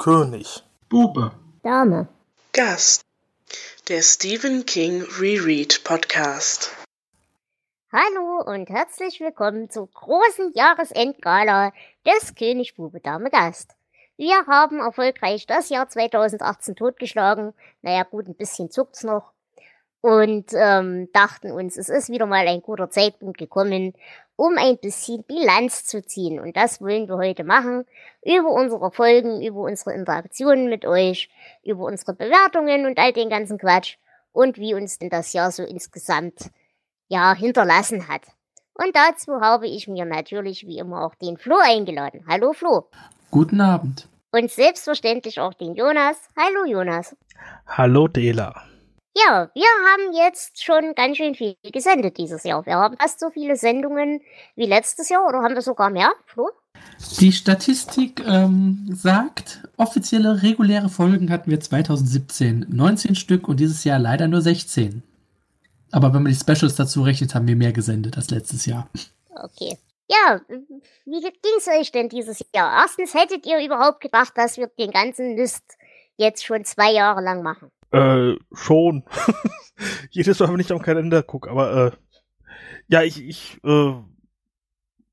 König. Bube. Dame. Gast. Der Stephen King Reread Podcast. Hallo und herzlich willkommen zur großen Jahresendgala des König Bube Dame Gast. Wir haben erfolgreich das Jahr 2018 totgeschlagen. Naja gut, ein bisschen zuckt's noch und ähm, dachten uns, es ist wieder mal ein guter Zeitpunkt gekommen, um ein bisschen Bilanz zu ziehen. Und das wollen wir heute machen. Über unsere Folgen, über unsere Interaktionen mit euch, über unsere Bewertungen und all den ganzen Quatsch und wie uns denn das Jahr so insgesamt ja hinterlassen hat. Und dazu habe ich mir natürlich wie immer auch den Flo eingeladen. Hallo Flo. Guten Abend. Und selbstverständlich auch den Jonas. Hallo Jonas. Hallo Dela. Ja, wir haben jetzt schon ganz schön viel gesendet dieses Jahr. Wir haben fast so viele Sendungen wie letztes Jahr oder haben wir sogar mehr, Flo? Die Statistik ähm, sagt, offizielle reguläre Folgen hatten wir 2017 19 Stück und dieses Jahr leider nur 16. Aber wenn man die Specials dazu rechnet, haben wir mehr gesendet als letztes Jahr. Okay. Ja, wie ging es euch denn dieses Jahr? Erstens, hättet ihr überhaupt gedacht, dass wir den ganzen Mist jetzt schon zwei Jahre lang machen? Äh, schon. Jedes Mal, wenn ich am Kalender gucke, aber äh, ja, ich, ich äh,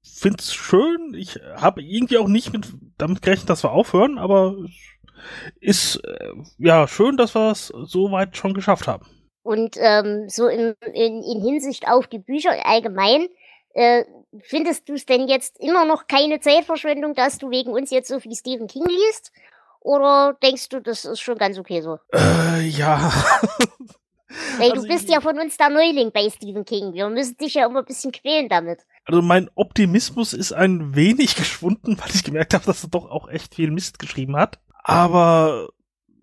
find's schön. Ich habe irgendwie auch nicht mit, damit gerechnet, dass wir aufhören, aber ist äh, ja schön, dass wir es so weit schon geschafft haben. Und ähm, so in, in, in Hinsicht auf die Bücher allgemein, äh, findest du es denn jetzt immer noch keine Zeitverschwendung, dass du wegen uns jetzt so viel Stephen King liest? Oder denkst du, das ist schon ganz okay so? Äh, ja. Weil also du bist ja von uns der Neuling bei Stephen King. Wir müssen dich ja immer ein bisschen quälen damit. Also mein Optimismus ist ein wenig geschwunden, weil ich gemerkt habe, dass er doch auch echt viel Mist geschrieben hat. Aber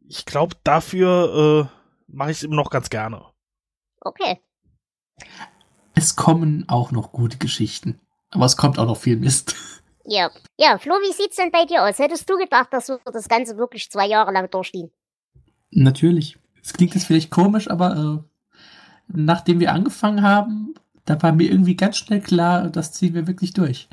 ich glaube, dafür äh, mache ich es immer noch ganz gerne. Okay. Es kommen auch noch gute Geschichten. Aber es kommt auch noch viel Mist. Ja. Ja, Flo, wie sieht's denn bei dir aus? Hättest du gedacht, dass wir das Ganze wirklich zwei Jahre lang durchstehen? Natürlich. Es klingt jetzt vielleicht komisch, aber äh, nachdem wir angefangen haben, da war mir irgendwie ganz schnell klar, das ziehen wir wirklich durch.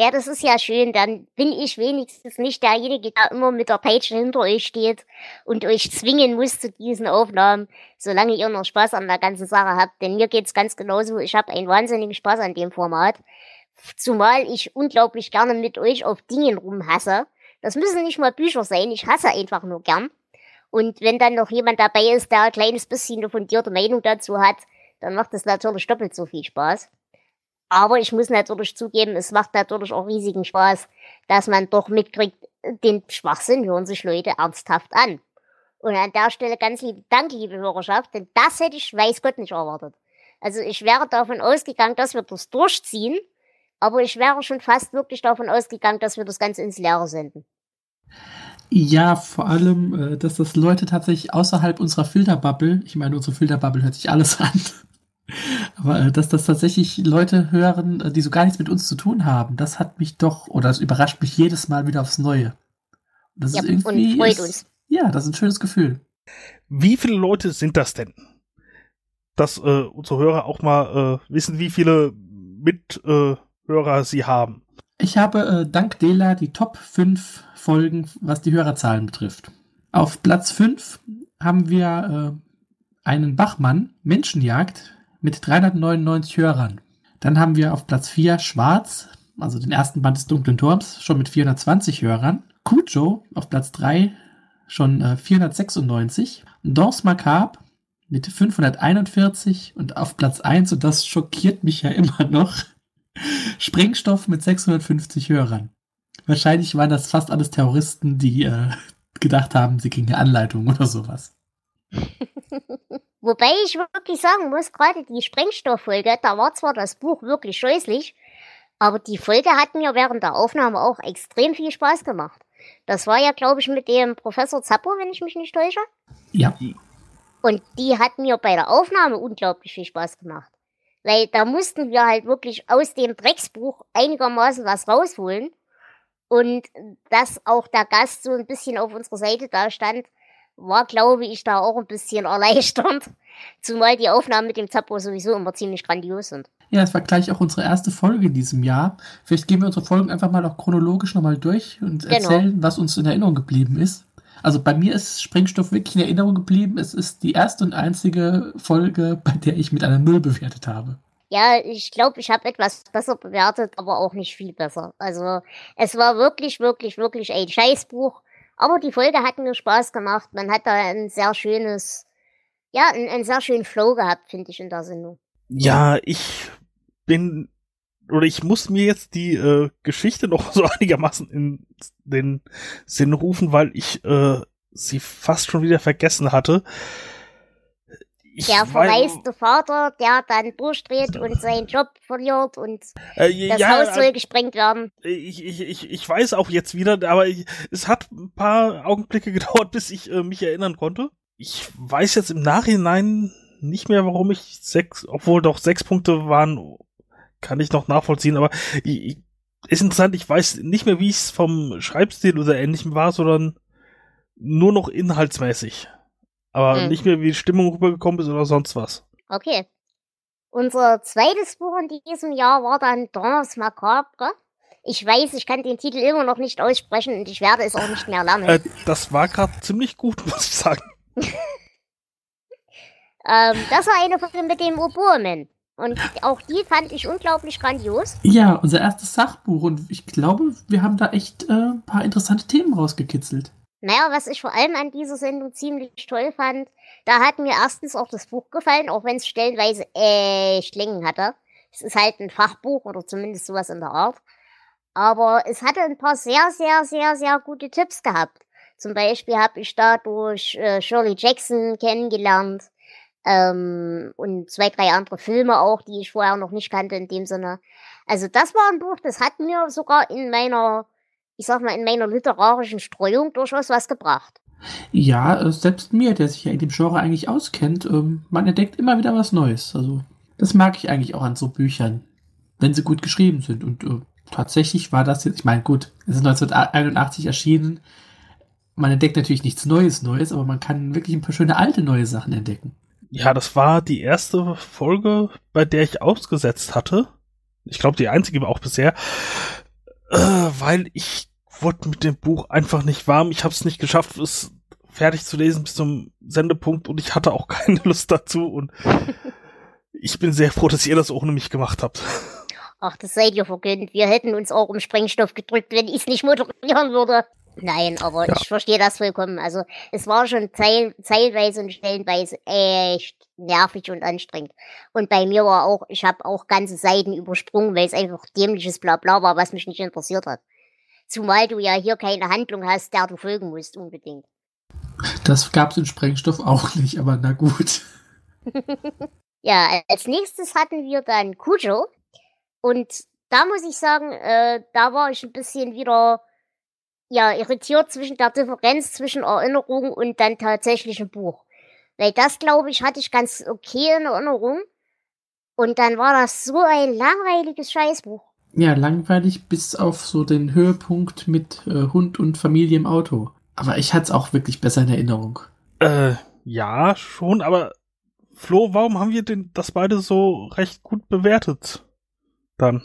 Ja, das ist ja schön. Dann bin ich wenigstens nicht derjenige, der immer mit der Peitsche hinter euch steht und euch zwingen muss zu diesen Aufnahmen, solange ihr noch Spaß an der ganzen Sache habt. Denn mir geht's ganz genauso. Ich habe einen wahnsinnigen Spaß an dem Format. Zumal ich unglaublich gerne mit euch auf Dingen rumhasse. Das müssen nicht mal Bücher sein, ich hasse einfach nur gern. Und wenn dann noch jemand dabei ist, der ein kleines bisschen eine fundierte Meinung dazu hat, dann macht es natürlich doppelt so viel Spaß. Aber ich muss natürlich zugeben, es macht natürlich auch riesigen Spaß, dass man doch mitkriegt, den Schwachsinn hören sich Leute ernsthaft an. Und an der Stelle ganz lieben Dank, liebe Hörerschaft, denn das hätte ich weiß Gott nicht erwartet. Also ich wäre davon ausgegangen, dass wir das durchziehen aber ich wäre schon fast wirklich davon ausgegangen, dass wir das Ganze ins Leere senden. Ja, vor allem, äh, dass das Leute tatsächlich außerhalb unserer Filterbubble, ich meine, unsere Filterbubble hört sich alles an, aber äh, dass das tatsächlich Leute hören, äh, die so gar nichts mit uns zu tun haben, das hat mich doch, oder das überrascht mich jedes Mal wieder aufs Neue. Das ja, ist irgendwie, und freut ist, uns. Ja, das ist ein schönes Gefühl. Wie viele Leute sind das denn? Dass äh, unsere Hörer auch mal äh, wissen, wie viele mit äh, Hörer Sie haben? Ich habe äh, dank Dela die Top 5 Folgen, was die Hörerzahlen betrifft. Auf Platz 5 haben wir äh, einen Bachmann, Menschenjagd, mit 399 Hörern. Dann haben wir auf Platz 4 Schwarz, also den ersten Band des Dunklen Turms, schon mit 420 Hörern. Kujo auf Platz 3 schon äh, 496. Danse Macabre mit 541 und auf Platz 1, und das schockiert mich ja immer noch, Sprengstoff mit 650 Hörern. Wahrscheinlich waren das fast alles Terroristen, die äh, gedacht haben, sie kriegen eine Anleitung oder sowas. Wobei ich wirklich sagen muss, gerade die Sprengstofffolge, da war zwar das Buch wirklich scheußlich, aber die Folge hat mir während der Aufnahme auch extrem viel Spaß gemacht. Das war ja, glaube ich, mit dem Professor Zappo, wenn ich mich nicht täusche. Ja. Und die hat mir bei der Aufnahme unglaublich viel Spaß gemacht. Weil da mussten wir halt wirklich aus dem Drecksbuch einigermaßen was rausholen. Und dass auch der Gast so ein bisschen auf unserer Seite da stand, war, glaube ich, da auch ein bisschen erleichternd. Zumal die Aufnahmen mit dem Zappo sowieso immer ziemlich grandios sind. Ja, es war gleich auch unsere erste Folge in diesem Jahr. Vielleicht gehen wir unsere Folgen einfach mal auch chronologisch nochmal durch und Genau. erzählen, was uns in Erinnerung geblieben ist. Also bei mir ist Sprengstoff wirklich in Erinnerung geblieben. Es ist die erste und einzige Folge, bei der ich mit einer Null bewertet habe. Ja, ich glaube, ich habe etwas besser bewertet, aber auch nicht viel besser. Also es war wirklich, wirklich, wirklich ein Scheißbuch. Aber die Folge hat mir Spaß gemacht. Man hat da ein sehr schönes, ja, einen, einen sehr schönen Flow gehabt, finde ich, in der Sendung. Ja, ich bin oder ich muss mir jetzt die äh, Geschichte noch so einigermaßen in den Sinn rufen, weil ich äh, sie fast schon wieder vergessen hatte. Ich Der verwaiste Vater, der dann durchdreht und seinen Job verliert und äh, das ja, Haus soll gesprengt werden. ich, ich, ich, ich weiß auch jetzt wieder, aber ich, es hat ein paar Augenblicke gedauert, bis ich äh, mich erinnern konnte. Ich weiß jetzt im Nachhinein nicht mehr, warum ich sechs, obwohl doch sechs Punkte waren, kann ich noch nachvollziehen, aber ich, ist interessant, ich weiß nicht mehr, wie es vom Schreibstil oder ähnlichem war, sondern nur noch inhaltsmäßig. Aber Hm. nicht mehr, wie die Stimmung rübergekommen ist oder sonst was. Okay. Unser zweites Buch in diesem Jahr war dann Danse Macabre. Ich weiß, ich kann den Titel immer noch nicht aussprechen und ich werde es auch nicht mehr lernen. Äh, das war gerade ziemlich gut, muss ich sagen. Ähm, das war eine Folge mit dem Oboeman. Und auch die fand ich unglaublich grandios. Ja, unser erstes Sachbuch und ich glaube, wir haben da echt äh, ein paar interessante Themen rausgekitzelt. Naja, was ich vor allem an dieser Sendung ziemlich toll fand, da hat mir erstens auch das Buch gefallen, auch wenn es stellenweise echt Längen hatte. Es ist halt ein Fachbuch oder zumindest sowas in der Art. Aber es hatte ein paar sehr, sehr, sehr, sehr gute Tipps gehabt. Zum Beispiel habe ich dadurch äh, Shirley Jackson kennengelernt ähm, und zwei, drei andere Filme auch, die ich vorher noch nicht kannte in dem Sinne. Also das war ein Buch, das hat mir sogar in meiner, ich sag mal, in meiner literarischen Streuung durchaus was gebracht. Ja, äh, selbst mir, der sich ja in dem Genre eigentlich auskennt, ähm, man entdeckt immer wieder was Neues. Also, das mag ich eigentlich auch an so Büchern, wenn sie gut geschrieben sind. Und äh, tatsächlich war das jetzt, ich meine, gut, es ist 1981 erschienen. Man entdeckt natürlich nichts Neues, Neues, aber man kann wirklich ein paar schöne alte neue Sachen entdecken. Ja, das war die erste Folge, bei der ich ausgesetzt hatte. Ich glaube, die einzige war auch bisher, äh, weil ich wurde mit dem Buch einfach nicht warm. Ich habe es nicht geschafft, es fertig zu lesen bis zum Sendepunkt und ich hatte auch keine Lust dazu und ich bin sehr froh, dass ihr das ohne mich gemacht habt. Ach, das seid ihr vergönnt. Wir hätten uns auch um Sprengstoff gedrückt, wenn ich es nicht moderieren würde. Nein, aber Ja. ich verstehe das vollkommen. Also es war schon teil, teilweise und stellenweise echt nervig und anstrengend. Und bei mir war auch, ich habe auch ganze Seiten übersprungen, weil es einfach dämliches Blabla war, was mich nicht interessiert hat. Zumal du ja hier keine Handlung hast, der du folgen musst, unbedingt. Das gab es in Sprengstoff auch nicht, aber na gut. Ja, als nächstes hatten wir dann Cujo. Und da muss ich sagen, äh, da war ich ein bisschen wieder ja, irritiert zwischen der Differenz zwischen Erinnerung und dann tatsächlichem Buch. Weil das, glaube ich, hatte ich ganz okay in Erinnerung. Und dann war das so ein langweiliges Scheißbuch. Ja, langweilig bis auf so den Höhepunkt mit äh, Hund und Familie im Auto. Aber ich hatte es auch wirklich besser in Erinnerung. Äh, ja, schon, aber Flo, warum haben wir denn das beide so recht gut bewertet? Dann.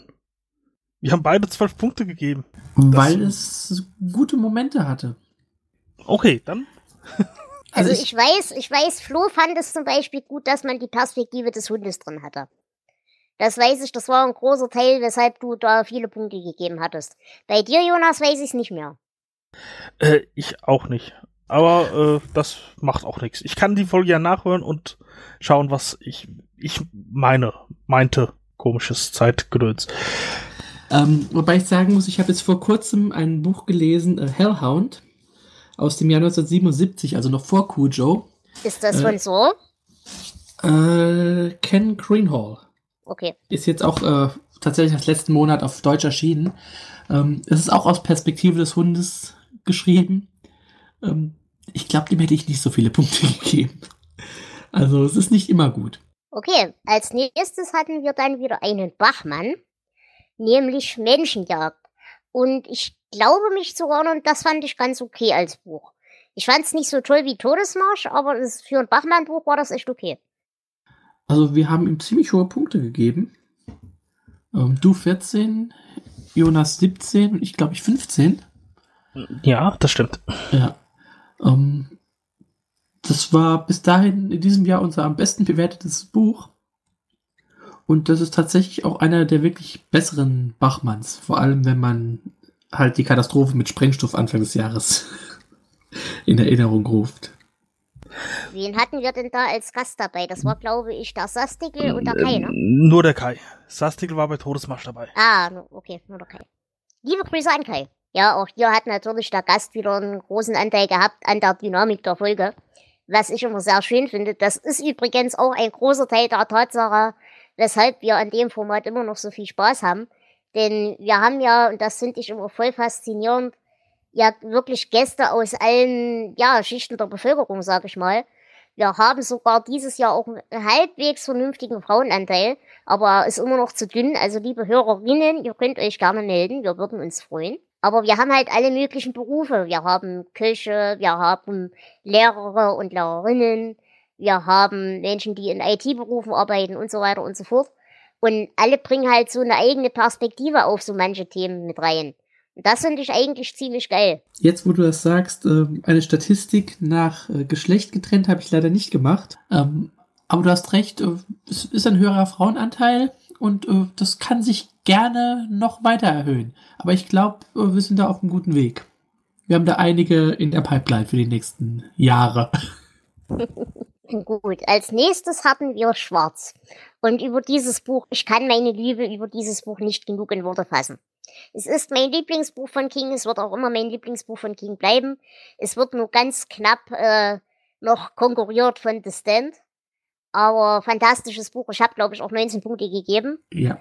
Wir haben beide zwölf Punkte gegeben. Weil es gute Momente hatte. Okay, dann. Also, ich, weiß, ich weiß, Flo fand es zum Beispiel gut, dass man die Perspektive des Hundes drin hatte. Das weiß ich, das war ein großer Teil, weshalb du da viele Punkte gegeben hattest. Bei dir, Jonas, weiß ich es nicht mehr. Äh, ich auch nicht. Aber äh, das macht auch nichts. Ich kann die Folge ja nachhören und schauen, was ich, ich meine, meinte. Komisches Zeitgedöns. Ähm, wobei ich sagen muss, ich habe jetzt vor kurzem ein Buch gelesen, äh, Hellhound, aus dem Jahr 1977, also noch vor Cujo. Ist das Äh. von so? Äh, Ken Greenhall. Okay. Ist jetzt auch äh, tatsächlich als letzten Monat auf Deutsch erschienen. Ähm, es ist auch aus Perspektive des Hundes geschrieben. Ähm, ich glaube, dem hätte ich nicht so viele Punkte gegeben. Also es ist nicht immer gut. Okay, als nächstes hatten wir dann wieder einen Bachmann, nämlich Menschenjagd. Und ich glaube mich zu erinnern, das fand ich ganz okay als Buch. Ich fand es nicht so toll wie Todesmarsch, aber das, für ein Bachmann-Buch war das echt okay. Also wir haben ihm ziemlich hohe Punkte gegeben. Ähm, du 14, Jonas 17 und ich glaube ich 15. Ja, das stimmt. Ja. Ähm, das war bis dahin in diesem Jahr unser am besten bewertetes Buch. Und das ist tatsächlich auch einer der wirklich besseren Bachmanns. Vor allem, wenn man halt die Katastrophe mit Sprengstoff Anfang des Jahres in Erinnerung ruft. Wen hatten wir denn da als Gast dabei? Das war, glaube ich, der Sastigel und der Kai, ne? Nur der Kai. Sastigel war bei Todesmarsch dabei. Ah, okay, nur der Kai. Liebe Grüße an Kai. Ja, auch hier hat natürlich der Gast wieder einen großen Anteil gehabt an der Dynamik der Folge. Was ich immer sehr schön finde. Das ist übrigens auch ein großer Teil der Tatsache, weshalb wir an dem Format immer noch so viel Spaß haben. Denn wir haben ja, und das finde ich immer voll faszinierend, ja wirklich Gäste aus allen ja, Schichten der Bevölkerung, sag ich mal. Wir haben sogar dieses Jahr auch einen halbwegs vernünftigen Frauenanteil, aber ist immer noch zu dünn. Also liebe Hörerinnen, ihr könnt euch gerne melden, wir würden uns freuen. Aber wir haben halt alle möglichen Berufe. Wir haben Köche, wir haben Lehrer und Lehrerinnen, wir haben Menschen, die in IT-Berufen arbeiten und so weiter und so fort. Und alle bringen halt so eine eigene Perspektive auf so manche Themen mit rein. Und das finde ich eigentlich ziemlich geil. Jetzt, wo du das sagst, ähm, eine Statistik nach äh, Geschlecht getrennt habe ich leider nicht gemacht. Ähm, aber du hast recht, äh, es ist ein höherer Frauenanteil und äh, das kann sich gerne noch weiter erhöhen. Aber ich glaube, wir sind da auf einem guten Weg. Wir haben da einige in der Pipeline für die nächsten Jahre. Gut, als nächstes hatten wir Schwarz. Und über dieses Buch, ich kann meine Liebe über dieses Buch nicht genug in Worte fassen. Es ist mein Lieblingsbuch von King, es wird auch immer mein Lieblingsbuch von King bleiben. Es wird nur ganz knapp äh, noch konkurriert von The Stand. Aber fantastisches Buch. Ich habe, glaube ich, auch 19 Punkte gegeben. Ja.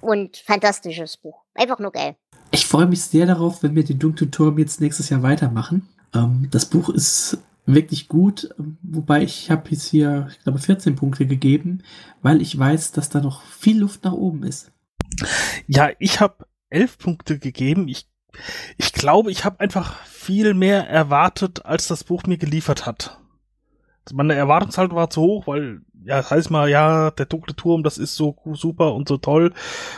Und fantastisches Buch. Einfach nur geil. Ich freue mich sehr darauf, wenn wir den dunklen Turm jetzt nächstes Jahr weitermachen. Ähm, das Buch ist wirklich gut, wobei ich habe jetzt hier, ich glaube, 14 Punkte gegeben, weil ich weiß, dass da noch viel Luft nach oben ist. Ja, ich habe elf Punkte gegeben. Ich, ich glaube, ich habe einfach viel mehr erwartet, als das Buch mir geliefert hat. Meine Erwartungshaltung war zu hoch, weil, ja, das heißt mal, ja, der dunkle Turm, das ist so super und so toll.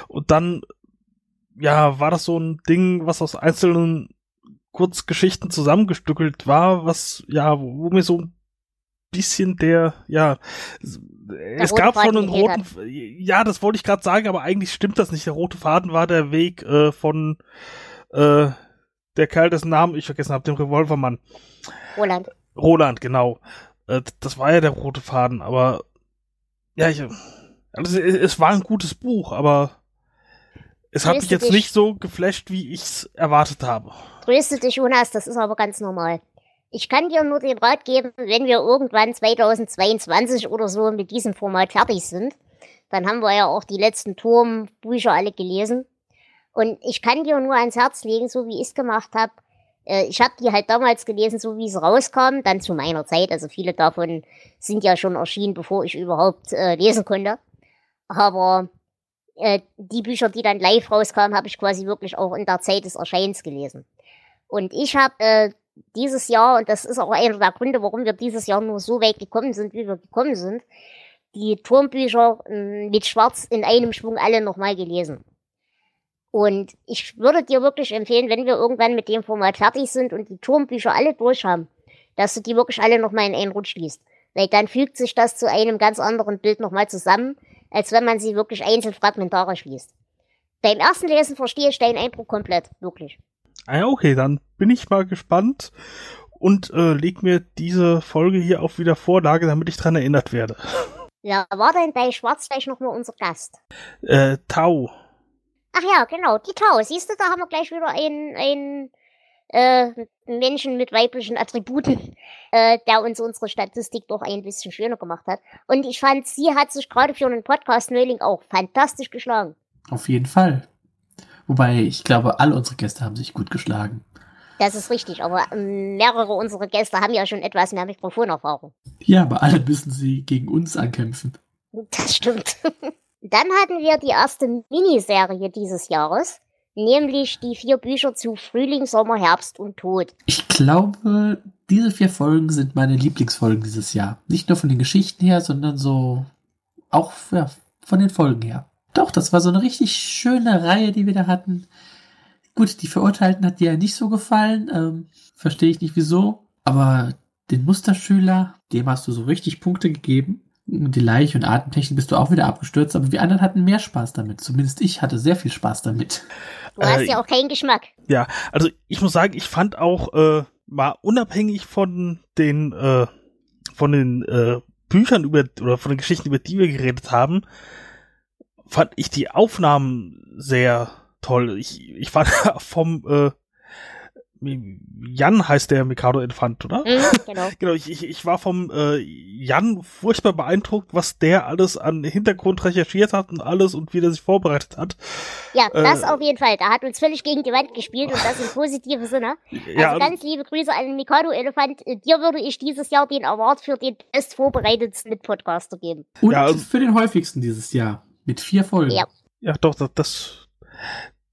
Und dann, ja, war das so ein Ding, was aus einzelnen Kurzgeschichten zusammengestückelt war, was, ja, wo, mir so ein bisschen der, ja, es rote gab Faden schon einen roten, ja, das wollte ich gerade sagen, aber eigentlich stimmt das nicht. Der rote Faden war der Weg äh, von äh, der Kerl, dessen Namen ich vergessen habe, dem Revolvermann. Roland. Roland, genau. Äh, das war ja der rote Faden, aber ja, ich, also, es, es war ein gutes Buch, aber es hat mich jetzt dich. nicht so geflasht, wie ich es erwartet habe. Grüße dich, Jonas, das ist aber ganz normal. Ich kann dir nur den Rat geben, wenn wir irgendwann 2022 oder so mit diesem Format fertig sind, dann haben wir ja auch die letzten Turmbücher alle gelesen. Und ich kann dir nur ans Herz legen, so wie ich es gemacht habe. Äh, ich habe die halt damals gelesen, so wie sie rauskamen, dann zu meiner Zeit. Also viele davon sind ja schon erschienen, bevor ich überhaupt äh, lesen konnte. Aber äh, die Bücher, die dann live rauskamen, habe ich quasi wirklich auch in der Zeit des Erscheinens gelesen. Und ich habe äh, dieses Jahr, und das ist auch einer der Gründe, warum wir dieses Jahr nur so weit gekommen sind, wie wir gekommen sind, die Turmbücher äh, mit Schwarz in einem Schwung alle nochmal gelesen. Und ich würde dir wirklich empfehlen, wenn wir irgendwann mit dem Format fertig sind und die Turmbücher alle durch haben, dass du die wirklich alle nochmal in einen Rutsch liest. Weil dann fügt sich das zu einem ganz anderen Bild nochmal zusammen, als wenn man sie wirklich einzeln fragmentarisch liest. Beim ersten Lesen verstehe ich deinen Eindruck komplett, wirklich. Ah, ja, okay, dann bin ich mal gespannt und äh, leg mir diese Folge hier auf wieder Vorlage, damit ich dran erinnert werde. Ja, war denn bei Schwarz gleich noch mal unser Gast? Äh, Tau. Ach ja, genau, die Tau. Siehst du, da haben wir gleich wieder einen, einen äh, Menschen mit weiblichen Attributen, äh, der uns unsere Statistik doch ein bisschen schöner gemacht hat. Und ich fand, sie hat sich gerade für einen Podcast-Neuling auch fantastisch geschlagen. Auf jeden Fall. Wobei, ich glaube, alle unsere Gäste haben sich gut geschlagen. Das ist richtig, aber ähm, mehrere unserer Gäste haben ja schon etwas mehr Mikrofonerfahrung. Ja, aber alle müssen sie gegen uns ankämpfen. Das stimmt. Dann hatten wir die erste Miniserie dieses Jahres, nämlich die vier Bücher zu Frühling, Sommer, Herbst und Tod. Ich glaube, diese vier Folgen sind meine Lieblingsfolgen dieses Jahr. Nicht nur von den Geschichten her, sondern so auch ja, von den Folgen her. Doch, das war so eine richtig schöne Reihe, die wir da hatten. Gut, die Verurteilten hat dir ja nicht so gefallen. Ähm, Verstehe ich nicht wieso. Aber den Musterschüler, dem hast du so richtig Punkte gegeben. Die Leiche und Atemtechnik bist du auch wieder abgestürzt, aber wir anderen hatten mehr Spaß damit. Zumindest ich hatte sehr viel Spaß damit. Du hast Äh, ja auch keinen Geschmack. Ja, also ich muss sagen, ich fand auch äh, mal unabhängig von den äh, von den äh, Büchern über oder von den Geschichten über die wir geredet haben, fand ich die Aufnahmen sehr toll. Ich ich fand vom äh, Jan heißt der Mikado Elefant, oder? Mhm, genau. Genau, ich, ich, ich war vom äh, Jan furchtbar beeindruckt, was der alles an Hintergrund recherchiert hat und alles und wie der sich vorbereitet hat. Ja, das Äh, auf jeden Fall. Da hat uns völlig gegen die Wand gespielt und das im positiven Sinne. Also Ja, ganz liebe Grüße an den Mikado Elefant. Äh, Dir würde ich dieses Jahr den Award für den bestvorbereitetsten Mitpodcaster geben. Und Ja, also- für den häufigsten dieses Jahr. Mit vier Folgen. Ja. Ja, doch, das, das,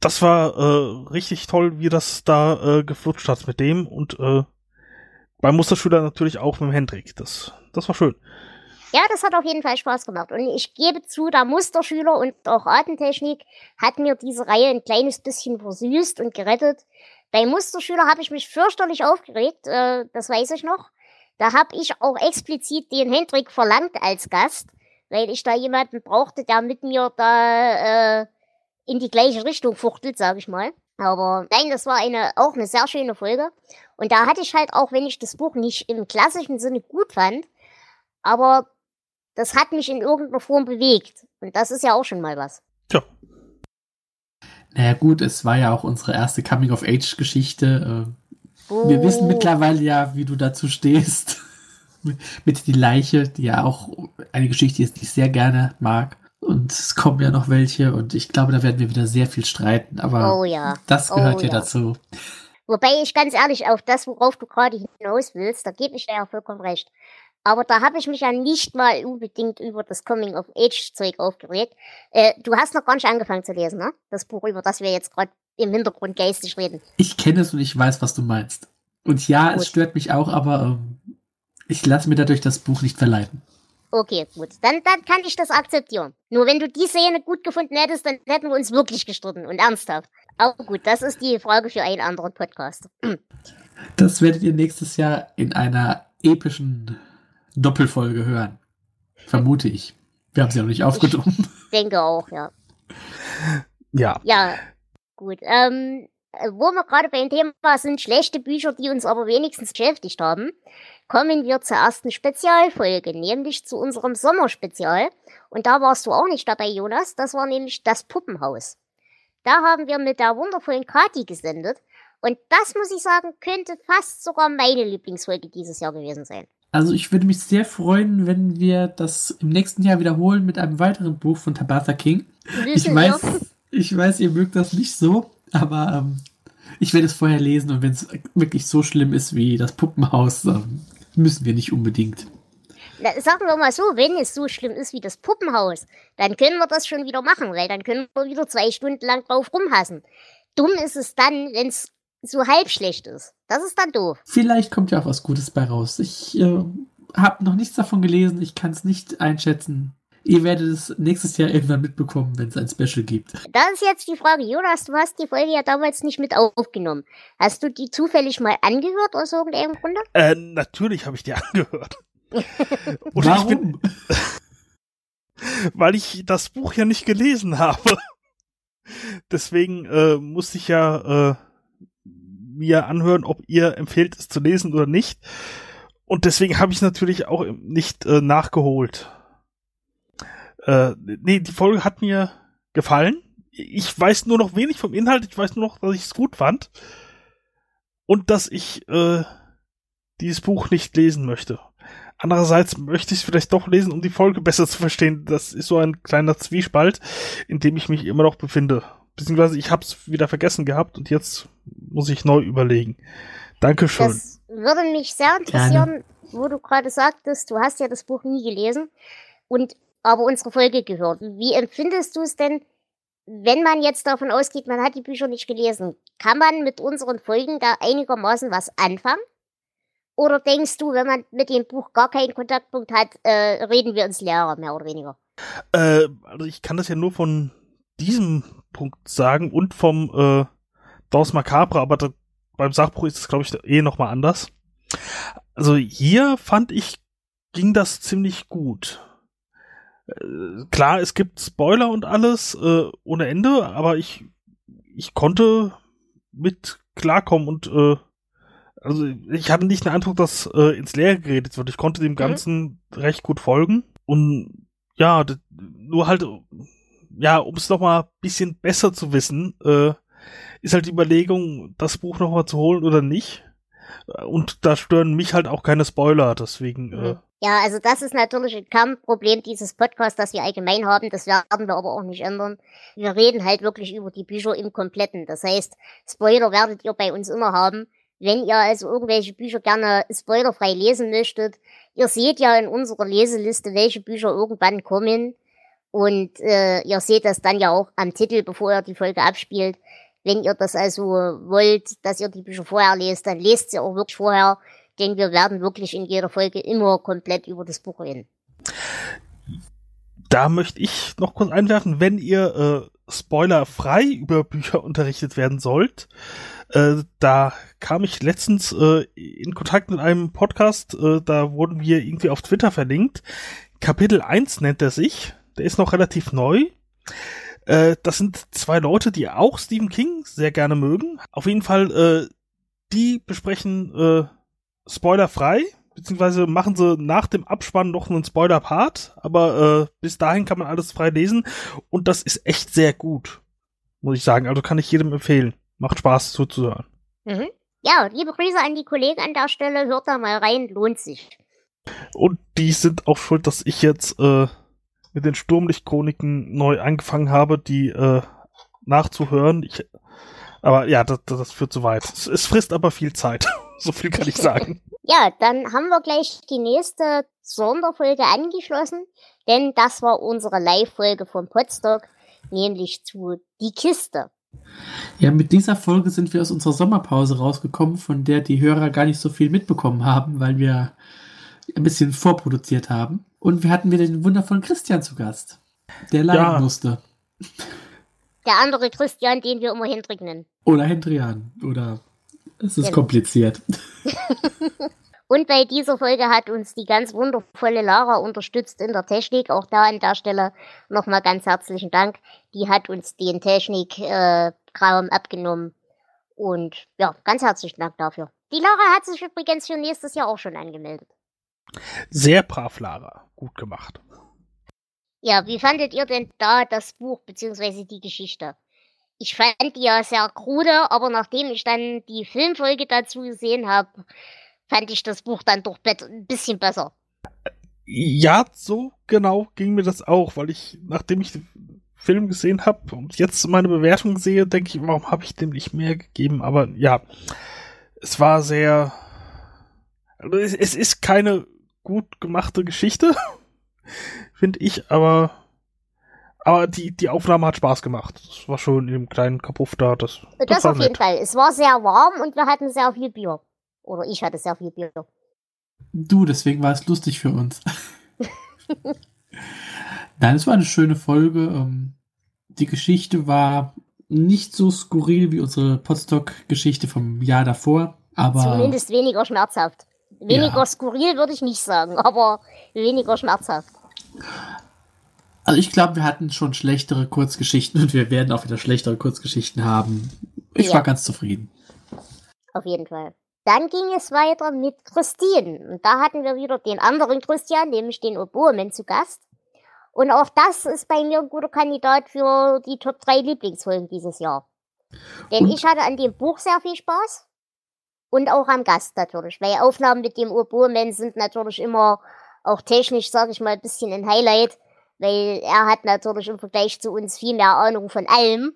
das war äh, richtig toll, wie das da äh, geflutscht hat mit dem und äh, beim Musterschüler natürlich auch mit dem Hendrik. Das, das war schön. Ja, das hat auf jeden Fall Spaß gemacht. Und ich gebe zu, der Musterschüler und auch Artentechnik hat mir diese Reihe ein kleines bisschen versüßt und gerettet. Bei Musterschüler habe ich mich fürchterlich aufgeregt, äh, das weiß ich noch. Da habe ich auch explizit den Hendrik verlangt als Gast, weil ich da jemanden brauchte, der mit mir da äh, in die gleiche Richtung fuchtelt, sage ich mal. Aber nein, das war eine auch eine sehr schöne Folge. Und da hatte ich halt auch, wenn ich das Buch nicht im klassischen Sinne gut fand, aber das hat mich in irgendeiner Form bewegt. Und das ist ja auch schon mal was. Tja, Naja gut, es war ja auch unsere erste Coming-of-Age-Geschichte. Äh, Wir Oh. wissen mittlerweile ja, wie du dazu stehst. Mit die Leiche, die ja auch eine Geschichte ist, die ich sehr gerne mag. Und es kommen ja noch welche und ich glaube, da werden wir wieder sehr viel streiten. Aber Oh ja. das Oh gehört ja, ja. dazu. Wobei ich ganz ehrlich auf das, worauf du gerade hinaus willst, da gebe ich dir ja vollkommen recht. Aber da habe ich mich ja nicht mal unbedingt über das Coming-of-Age-Zeug aufgeregt. Äh, du hast noch gar nicht angefangen zu lesen, ne? Das Buch, über das wir jetzt gerade im Hintergrund geistig reden. Ich kenne es und ich weiß, was du meinst. Und ja, Gut. es stört mich auch, aber ähm, ich lasse mir dadurch das Buch nicht verleiten. Okay, gut. Dann, dann kann ich das akzeptieren. Nur wenn du die Szene gut gefunden hättest, dann hätten wir uns wirklich gestritten und ernsthaft. Aber gut, das ist die Frage für einen anderen Podcast. Das werdet ihr nächstes Jahr in einer epischen Doppelfolge hören. Vermute ich. Wir haben sie noch nicht aufgenommen. Denke auch, ja. ja. Ja, gut. Ähm, äh, wo wir gerade beim Thema sind, schlechte Bücher, die uns aber wenigstens beschäftigt haben, kommen wir zur ersten Spezialfolge, nämlich zu unserem Sommerspezial. Und da warst du auch nicht dabei, Jonas. Das war nämlich das Puppenhaus. Da haben wir mit der wundervollen Kati gesendet. Und das, muss ich sagen, könnte fast sogar meine Lieblingsfolge dieses Jahr gewesen sein. Also ich würde mich sehr freuen, wenn wir das im nächsten Jahr wiederholen mit einem weiteren Buch von Tabitha King. Ich weiß, ich weiß, ihr mögt das nicht so, aber ähm, ich werde es vorher lesen und wenn es wirklich so schlimm ist wie das Puppenhaus, ähm, müssen wir nicht unbedingt. Na, sagen wir mal so, wenn es so schlimm ist wie das Puppenhaus, dann können wir das schon wieder machen, weil dann können wir wieder zwei Stunden lang drauf rumhassen. Dumm ist es dann, wenn es so halb schlecht ist. Das ist dann doof. Vielleicht kommt ja auch was Gutes bei raus. Ich äh, habe noch nichts davon gelesen, ich kann es nicht einschätzen. Ihr werdet es nächstes Jahr irgendwann mitbekommen, wenn es ein Special gibt. Da ist jetzt die Frage, Jonas, du hast die Folge ja damals nicht mit aufgenommen. Hast du die zufällig mal angehört aus irgendeinem Grunde? Äh, natürlich habe ich die angehört. Und ich bin, Warum? weil ich das Buch ja nicht gelesen habe. Deswegen äh, musste ich ja äh, mir anhören, ob ihr empfehlt, es zu lesen oder nicht. Und deswegen habe ich natürlich auch nicht äh, nachgeholt. Äh, nee, die Folge hat mir gefallen. Ich weiß nur noch wenig vom Inhalt. Ich weiß nur noch, dass ich es gut fand. Und dass ich äh, dieses Buch nicht lesen möchte. Andererseits möchte ich es vielleicht doch lesen, um die Folge besser zu verstehen. Das ist so ein kleiner Zwiespalt, in dem ich mich immer noch befinde. Beziehungsweise ich habe es wieder vergessen gehabt und jetzt muss ich neu überlegen. Dankeschön. Das würde mich sehr interessieren, wo du gerade sagtest, du hast ja das Buch nie gelesen und aber unsere Folge gehört. Wie empfindest du es denn, wenn man jetzt davon ausgeht, man hat die Bücher nicht gelesen, kann man mit unseren Folgen da einigermaßen was anfangen? Oder denkst du, wenn man mit dem Buch gar keinen Kontaktpunkt hat, äh, reden wir ins Leere, mehr oder weniger? Äh, also ich kann das ja nur von diesem Punkt sagen und vom äh, Daus Macabre, aber da, beim Sachbuch ist es, glaube ich, eh nochmal anders. Also hier fand ich, ging das ziemlich gut. Klar, es gibt Spoiler und alles äh, ohne Ende, aber ich, ich konnte mit klarkommen und äh, also ich hatte nicht den Eindruck, dass äh, ins Leere geredet wird. Ich konnte dem mhm. Ganzen mhm. recht gut folgen. Und ja, nur halt, ja, um es nochmal bisschen besser zu wissen, äh, ist halt die Überlegung, das Buch nochmal zu holen oder nicht. Und da stören mich halt auch keine Spoiler, deswegen. Äh, mhm. Ja, also das ist natürlich ein Kernproblem dieses Podcasts, das wir allgemein haben. Das werden wir aber auch nicht ändern. Wir reden halt wirklich über die Bücher im Kompletten. Das heißt, Spoiler werdet ihr bei uns immer haben. Wenn ihr also irgendwelche Bücher gerne spoilerfrei lesen möchtet, ihr seht ja in unserer Leseliste, welche Bücher irgendwann kommen. Und äh, ihr seht das dann ja auch am Titel, bevor ihr die Folge abspielt. Wenn ihr das also wollt, dass ihr die Bücher vorher lest, dann lest sie auch wirklich vorher, denn wir werden wirklich in jeder Folge immer komplett über das Buch reden. Da möchte ich noch kurz einwerfen, wenn ihr äh, spoilerfrei über Bücher unterrichtet werden sollt, äh, da kam ich letztens äh, in Kontakt mit einem Podcast, äh, da wurden wir irgendwie auf Twitter verlinkt. Kapitel 1 nennt er sich, der ist noch relativ neu. Äh, das sind zwei Leute, die auch Stephen King sehr gerne mögen. Auf jeden Fall, äh, die besprechen äh, spoilerfrei, beziehungsweise machen sie nach dem Abspann noch einen Spoiler-Part, aber äh, bis dahin kann man alles frei lesen und das ist echt sehr gut, muss ich sagen. Also kann ich jedem empfehlen. Macht Spaß zuzuhören. Mhm. Ja, liebe Grüße an die Kollegen an der Stelle, hört da mal rein, lohnt sich. Und die sind auch schuld, dass ich jetzt äh, mit den Sturmlichtchroniken neu angefangen habe, die äh, nachzuhören. Ich, aber ja, das, das führt zu weit. Es, es frisst aber viel Zeit. so viel kann ich sagen. ja, dann haben wir gleich die nächste Sonderfolge angeschlossen, denn das war unsere Live-Folge vom Podstock, nämlich zu Die Kiste. Ja, mit dieser Folge sind wir aus unserer Sommerpause rausgekommen, von der die Hörer gar nicht so viel mitbekommen haben, weil wir ein bisschen vorproduziert haben. Und wir hatten wieder den wundervollen Christian zu Gast, der leiden ja. musste. Der andere Christian, den wir immer Hendrik nennen. Oder Hendrian. Oder es ist genau. kompliziert. Und bei dieser Folge hat uns die ganz wundervolle Lara unterstützt in der Technik. Auch da an der Stelle nochmal ganz herzlichen Dank. Die hat uns den Technikraum äh, abgenommen. Und ja, ganz herzlichen Dank dafür. Die Lara hat sich übrigens für nächstes Jahr auch schon angemeldet. Sehr brav, Lara. Gut gemacht. Ja, wie fandet ihr denn da das Buch bzw. die Geschichte? Ich fand die ja sehr krude, aber nachdem ich dann die Filmfolge dazu gesehen habe, fand ich das Buch dann doch ein bisschen besser. Ja, so genau ging mir das auch, weil ich, nachdem ich den Film gesehen habe und jetzt meine Bewertung sehe, denke ich, warum habe ich dem nicht mehr gegeben? Aber ja, es war sehr. Also es, es ist keine gut gemachte Geschichte, finde ich, aber aber die, die Aufnahme hat Spaß gemacht. Das war schon in dem kleinen Kapuff da. Das, das, das auf nett. jeden Fall. Es war sehr warm und wir hatten sehr viel Bier. Oder ich hatte sehr viel Bier. Du, deswegen war es lustig für uns. Nein, es war eine schöne Folge. Ähm, die Geschichte war nicht so skurril wie unsere Podstock-Geschichte vom Jahr davor, aber. Zumindest weniger schmerzhaft. Weniger ja. skurril würde ich nicht sagen, aber weniger schmerzhaft. Also ich glaube, wir hatten schon schlechtere Kurzgeschichten und wir werden auch wieder schlechtere Kurzgeschichten haben. Ich ja. war ganz zufrieden. Auf jeden Fall. Dann ging es weiter mit Christine. Und da hatten wir wieder den anderen Christian, nämlich den Oboeman zu Gast. Und auch das ist bei mir ein guter Kandidat für die Top 3 Lieblingsfolgen dieses Jahr. Denn und? ich hatte an dem Buch sehr viel Spaß. Und auch am Gast natürlich. Weil Aufnahmen mit dem Oboeman sind natürlich immer auch technisch, sage ich mal, ein bisschen ein Highlight. Weil er hat natürlich im Vergleich zu uns viel mehr Ahnung von allem.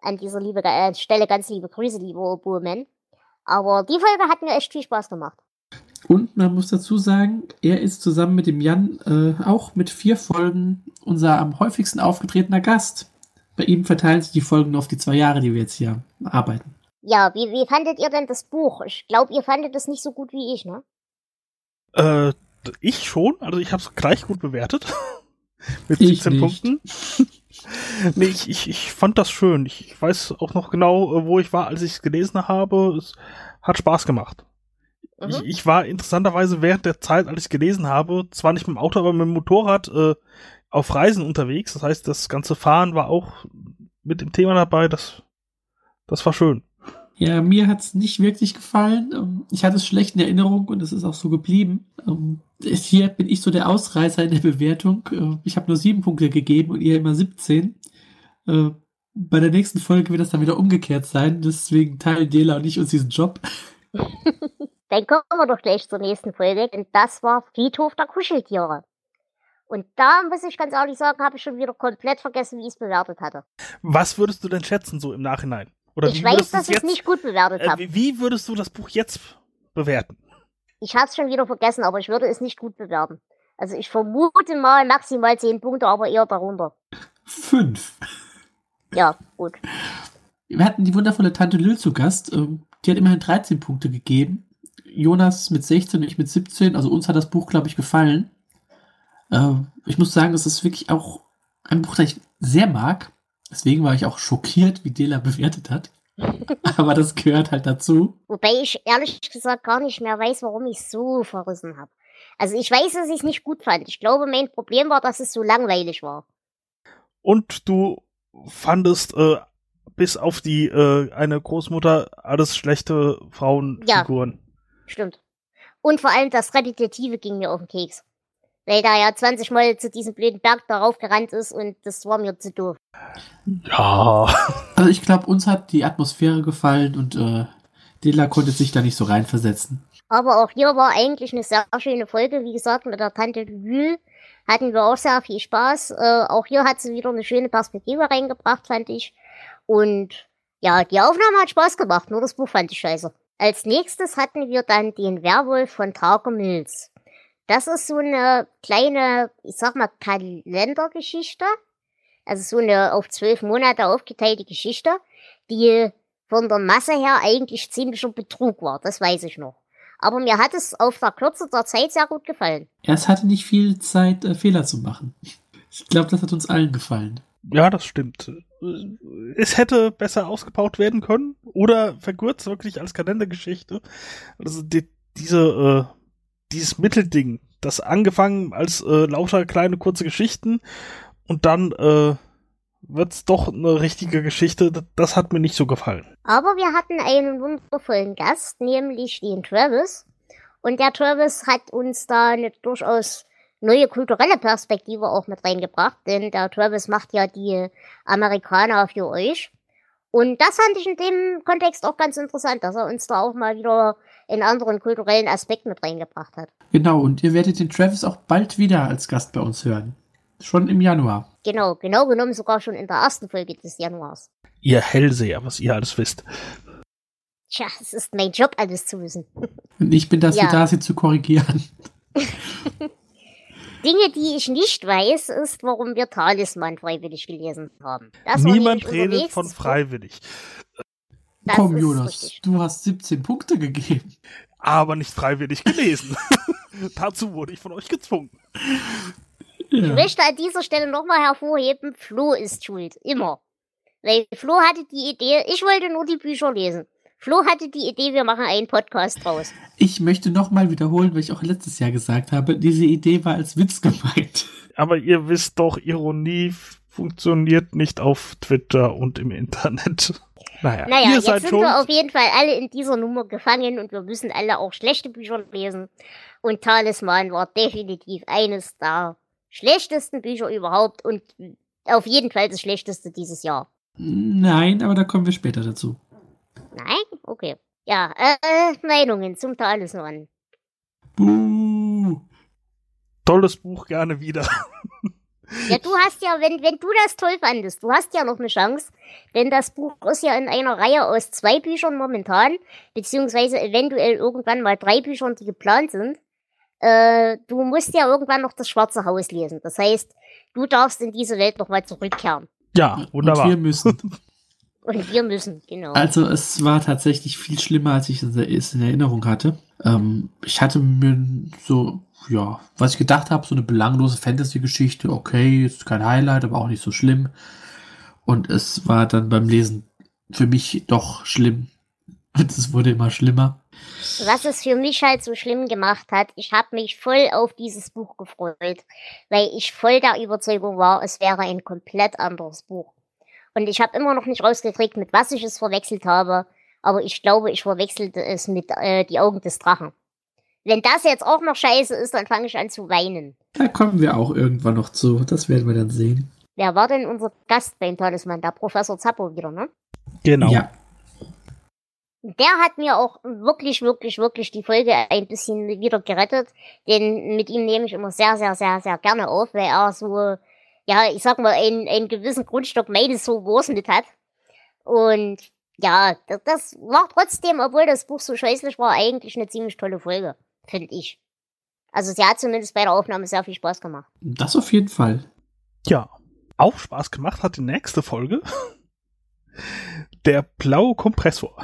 An dieser liebe, äh, Stelle ganz liebe Grüße, lieber Oboeman. Aber die Folge hat mir echt viel Spaß gemacht. Und man muss dazu sagen, er ist zusammen mit dem Jan äh, auch mit vier Folgen unser am häufigsten aufgetretener Gast Bei ihm verteilen sich die Folgen auf die zwei Jahre, die wir jetzt hier arbeiten. Ja, wie, wie fandet ihr denn das Buch? Ich glaube, ihr fandet es nicht so gut wie ich, ne? Äh, ich schon, also ich habe es gleich gut bewertet. Mit Ich 17 nicht. Punkten. nee, ich, ich, ich fand das schön. Ich weiß auch noch genau, äh, wo ich war, als ich es gelesen habe. Es hat Spaß gemacht. Mhm. Ich, ich war interessanterweise während der Zeit, als ich gelesen habe, zwar nicht mit dem Auto, aber mit dem Motorrad äh, auf Reisen unterwegs. Das heißt, das ganze Fahren war auch mit dem Thema dabei. Das, das war schön. Ja, mir hat's nicht wirklich gefallen. Ähm, Ich hatte es schlecht in Erinnerung und es ist auch so geblieben. Ähm, Hier bin ich so der Ausreißer in der Bewertung. Äh, Ich habe nur sieben Punkte gegeben und ihr immer 17. Äh, Bei der nächsten Folge wird das dann wieder umgekehrt sein. Deswegen teilen Dela und ich uns diesen Job. Dann kommen wir doch gleich zur nächsten Folge, denn das war Friedhof der Kuscheltiere. Und da muss ich ganz ehrlich sagen, habe ich schon wieder komplett vergessen, wie ich es bewertet hatte. Was würdest du denn schätzen so im Nachhinein? Oder ich weiß, dass ich es nicht gut bewertet äh, habe. wie, wie würdest du das Buch jetzt bewerten? Ich habe es schon wieder vergessen, aber ich würde es nicht gut bewerten. Also ich vermute mal maximal 10 Punkte, aber eher darunter. Fünf. Ja, gut. Wir hatten die wundervolle Tante Lül zu Gast. Ähm, Die hat immerhin 13 Punkte gegeben. Jonas mit 16 und ich mit 17. Also uns hat das Buch, glaube ich, gefallen. Äh, Ich muss sagen, das ist wirklich auch ein Buch, das ich sehr mag. Deswegen war ich auch schockiert, wie Dela bewertet hat. Aber das gehört halt dazu. Wobei ich ehrlich gesagt gar nicht mehr weiß, warum ich so verrissen habe. Also ich weiß, dass ich es nicht gut fand. Ich glaube, mein Problem war, dass es so langweilig war. Und du fandest äh, bis auf die äh, eine Großmutter alles schlechte Frauenfiguren. Stimmt. Und vor allem das Repetitive ging mir auf den Keks. Weil da ja 20 Mal zu diesem blöden Berg darauf gerannt ist und das war mir zu doof. Ja. Also ich glaube, uns hat die Atmosphäre gefallen und äh, Dela konnte sich da nicht so reinversetzen. Aber auch hier war eigentlich eine sehr schöne Folge. Wie gesagt, mit der Tante Lül hatten wir auch sehr viel Spaß. Äh, auch hier hat sie wieder eine schöne Perspektive reingebracht, fand ich. Und ja, die Aufnahme hat Spaß gemacht, nur das Buch fand ich scheiße. Als nächstes hatten wir dann den Werwolf von Targo Mills. Das ist so eine kleine, ich sag mal, Kalendergeschichte. Also so eine auf zwölf Monate aufgeteilte Geschichte, die von der Masse her eigentlich ziemlicher Betrug war. Das weiß ich noch. Aber mir hat es auf der Kürze der Zeit sehr gut gefallen. Es hatte nicht viel Zeit, äh, Fehler zu machen. Ich glaube, das hat uns allen gefallen. Ja, das stimmt. Es hätte besser ausgebaut werden können oder verkürzt wirklich als Kalendergeschichte. Also die, diese, äh, dieses Mittelding, das angefangen als äh, lauter kleine kurze Geschichten und dann äh, wird's doch eine richtige Geschichte. Das, hat mir nicht so gefallen. Aber wir hatten einen wundervollen Gast, nämlich den Travis. Und der Travis hat uns da eine durchaus neue kulturelle Perspektive auch mit reingebracht, denn der Travis macht ja die Amerikaner für euch. Und das fand ich in dem Kontext auch ganz interessant, dass er uns da auch mal wieder einen anderen kulturellen Aspekt mit reingebracht hat. Genau, und ihr werdet den Travis auch bald wieder als Gast bei uns hören. Schon im Januar. Genau, genau genommen sogar schon in der ersten Folge des Januars. Ihr Hellseher, was ihr alles wisst. Tja, es ist mein Job, alles zu wissen. Und ich bin dafür Ja. da, sie zu korrigieren. Dinge, die ich nicht weiß, ist, warum wir Talisman freiwillig gelesen haben. Das Niemand redet von freiwillig. Das Komm, Jonas, richtig. du hast 17 Punkte gegeben. Aber nicht freiwillig gelesen. Dazu wurde ich von euch gezwungen. Ich Ja. möchte an dieser Stelle nochmal hervorheben, Flo ist schuld. Immer. Weil Flo hatte die Idee, ich wollte nur die Bücher lesen. Flo hatte die Idee, wir machen einen Podcast draus. Ich möchte nochmal wiederholen, was ich auch letztes Jahr gesagt habe. Diese Idee war als Witz gemeint. Aber ihr wisst doch, Ironie funktioniert nicht auf Twitter und im Internet. Naja, Naja, ihr jetzt seid sind schon. wir auf jeden Fall alle in dieser Nummer gefangen und wir müssen alle auch schlechte Bücher lesen. Und Talisman war definitiv eines der schlechtesten Bücher überhaupt und auf jeden Fall das schlechteste dieses Jahr. Nein, aber da kommen wir später dazu. Nein? Okay. Ja, äh, Meinungen zum Talisman. Buh. Tolles Buch, gerne wieder. Ja, du hast ja, wenn, wenn du das toll fandest, du hast ja noch eine Chance, denn das Buch ist ja in einer Reihe aus zwei Büchern momentan, beziehungsweise eventuell irgendwann mal drei Büchern, die geplant sind. Äh, du musst ja irgendwann noch das Schwarze Haus lesen. Das heißt, du darfst in diese Welt nochmal zurückkehren. Ja, wunderbar. Und wir müssen. Und wir müssen, genau. Also es war tatsächlich viel schlimmer, als ich es in Erinnerung hatte. Ähm, ich hatte mir so, ja, was ich gedacht habe, so eine belanglose Fantasy-Geschichte, okay, ist kein Highlight, aber auch nicht so schlimm. Und es war dann beim Lesen für mich doch schlimm. Und es wurde immer schlimmer. Was es für mich halt so schlimm gemacht hat, ich habe mich voll auf dieses Buch gefreut, weil ich voll der Überzeugung war, es wäre ein komplett anderes Buch. Und ich habe immer noch nicht rausgekriegt, mit was ich es verwechselt habe. Aber ich glaube, ich verwechselte es mit äh, die Augen des Drachen. Wenn das jetzt auch noch scheiße ist, dann fange ich an zu weinen. Da kommen wir auch irgendwann noch zu. Das werden wir dann sehen. Wer war denn unser Gast beim Talisman? Der Professor Zappo wieder, ne? Genau. Ja. Der hat mir auch wirklich, wirklich, wirklich die Folge ein bisschen wieder gerettet. Denn mit ihm nehme ich immer sehr, sehr, sehr, sehr gerne auf, weil er so ja, ich sag mal, einen, einen gewissen Grundstock meines Humors mit hat. Und ja, das, das war trotzdem, obwohl das Buch so scheußlich war, eigentlich eine ziemlich tolle Folge, finde ich. Also sie hat zumindest bei der Aufnahme sehr viel Spaß gemacht. Das auf jeden Fall. Ja, auch Spaß gemacht hat die nächste Folge. Der blaue Kompressor.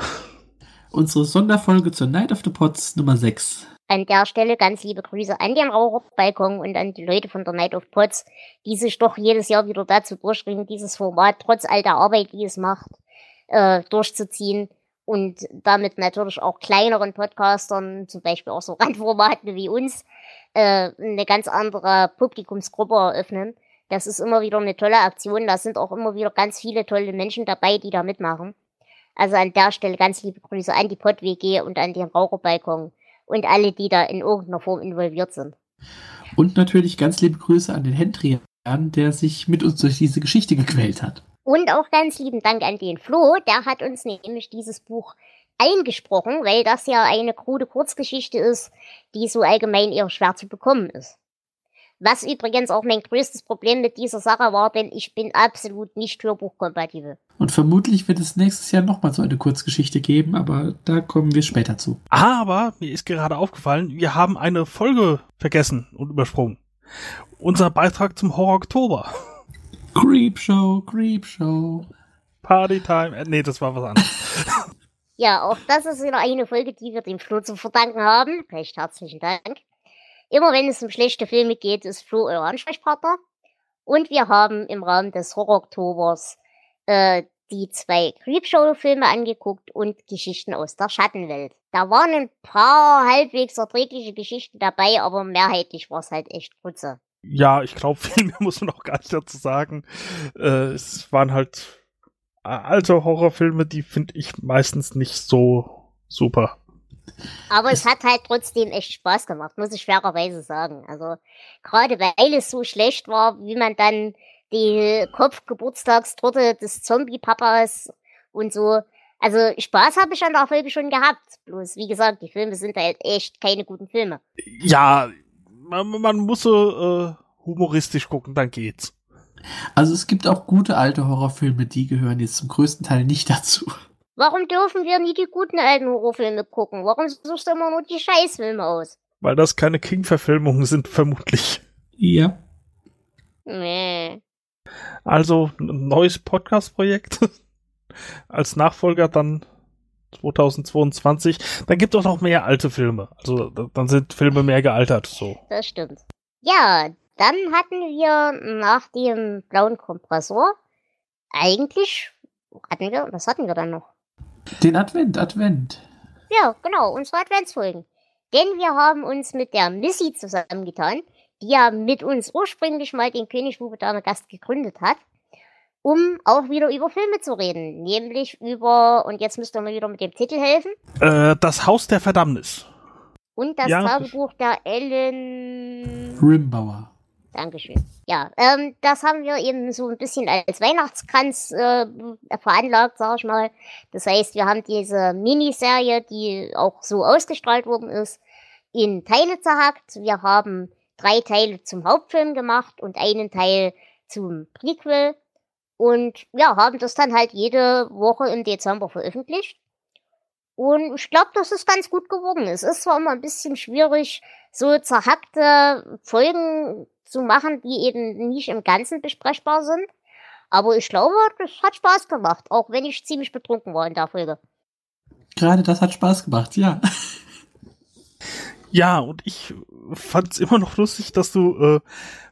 Unsere Sonderfolge zur Night of the Pots Nummer 6 an der Stelle ganz liebe Grüße an den Raucherbalkon und an die Leute von der Night of Pots, die sich doch jedes Jahr wieder dazu durchringen, dieses Format trotz all der Arbeit, die es macht, äh, durchzuziehen und damit natürlich auch kleineren Podcastern, zum Beispiel auch so Randformaten wie uns, äh, eine ganz andere Publikumsgruppe eröffnen. Das ist immer wieder eine tolle Aktion. Da sind auch immer wieder ganz viele tolle Menschen dabei, die da mitmachen. Also an der Stelle ganz liebe Grüße an die Pod-WG und an den Raucherbalkon und alle, die da in irgendeiner Form involviert sind. Und natürlich ganz liebe Grüße an den Hendrian, der sich mit uns durch diese Geschichte gequält hat. Und auch ganz lieben Dank an den Flo, der hat uns nämlich dieses Buch eingesprochen, weil das ja eine krude Kurzgeschichte ist, die so allgemein eher schwer zu bekommen ist. Was übrigens auch mein größtes Problem mit dieser Sache war, denn ich bin absolut nicht hörbuchkompatibel. Und vermutlich wird es nächstes Jahr nochmal so eine Kurzgeschichte geben, aber da kommen wir später zu. Aber mir ist gerade aufgefallen, wir haben eine Folge vergessen und übersprungen. Unser Beitrag zum Horror Oktober. Creepshow, Creepshow. Partytime. Äh, nee, das war was anderes. ja, auch das ist wieder eine Folge, die wir dem Flo zu verdanken haben. Recht herzlichen Dank. Immer wenn es um schlechte Filme geht, ist Flo euer Ansprechpartner. Und wir haben im Rahmen des Horror-Oktobers äh, die zwei Creepshow-Filme angeguckt und Geschichten aus der Schattenwelt. Da waren ein paar halbwegs erträgliche Geschichten dabei, aber mehrheitlich war es halt echt Grütze. Ja, ich glaube, viel mehr muss man auch gar nicht dazu sagen. Äh, es waren halt äh, alte Horrorfilme, die finde ich meistens nicht so super. Aber es hat halt trotzdem echt Spaß gemacht, muss ich fairerweise sagen. Also gerade weil es so schlecht war, wie man dann die Kopfgeburtstagstorte des Zombie-Papas und so. Also Spaß habe ich an der Folge schon gehabt. Bloß, wie gesagt, die Filme sind halt echt keine guten Filme. Ja, man, man muss so äh, humoristisch gucken, dann geht's. Also es gibt auch gute alte Horrorfilme, die gehören jetzt zum größten Teil nicht dazu. Warum dürfen wir nie die guten alten Horrorfilme gucken? Warum suchst du immer nur die Scheißfilme aus? Weil das keine King-Verfilmungen sind, vermutlich. Ja. Nee. Also ein neues Podcast-Projekt als Nachfolger dann 2022. Dann gibt es auch noch mehr alte Filme. Also dann sind Filme mehr gealtert. So. Das stimmt. Ja, dann hatten wir nach dem blauen Kompressor eigentlich hatten wir, was hatten wir dann noch? Den Advent, Advent. Ja, genau, unsere Adventsfolgen. Denn wir haben uns mit der Missy zusammengetan, die ja mit uns ursprünglich mal den König Bube Dame Gast gegründet hat, um auch wieder über Filme zu reden. Nämlich über, und jetzt müsst ihr mir wieder mit dem Titel helfen. Äh, das Haus der Verdammnis. Und das ja. Tagebuch der Ellen Rimbauer. Dankeschön. Ja, ähm, das haben wir eben so ein bisschen als Weihnachtskranz äh, veranlagt, sag ich mal. Das heißt, wir haben diese Miniserie, die auch so ausgestrahlt worden ist, in Teile zerhackt. Wir haben drei Teile zum Hauptfilm gemacht und einen Teil zum Prequel. Und ja, haben das dann halt jede Woche im Dezember veröffentlicht. Und ich glaube, das ist ganz gut geworden. Es ist zwar immer ein bisschen schwierig, so zerhackte Folgen zu machen, die eben nicht im Ganzen besprechbar sind. Aber ich glaube, das hat Spaß gemacht, auch wenn ich ziemlich betrunken war in der Folge. Gerade das hat Spaß gemacht, ja. Ja, und ich fand es immer noch lustig, dass du äh,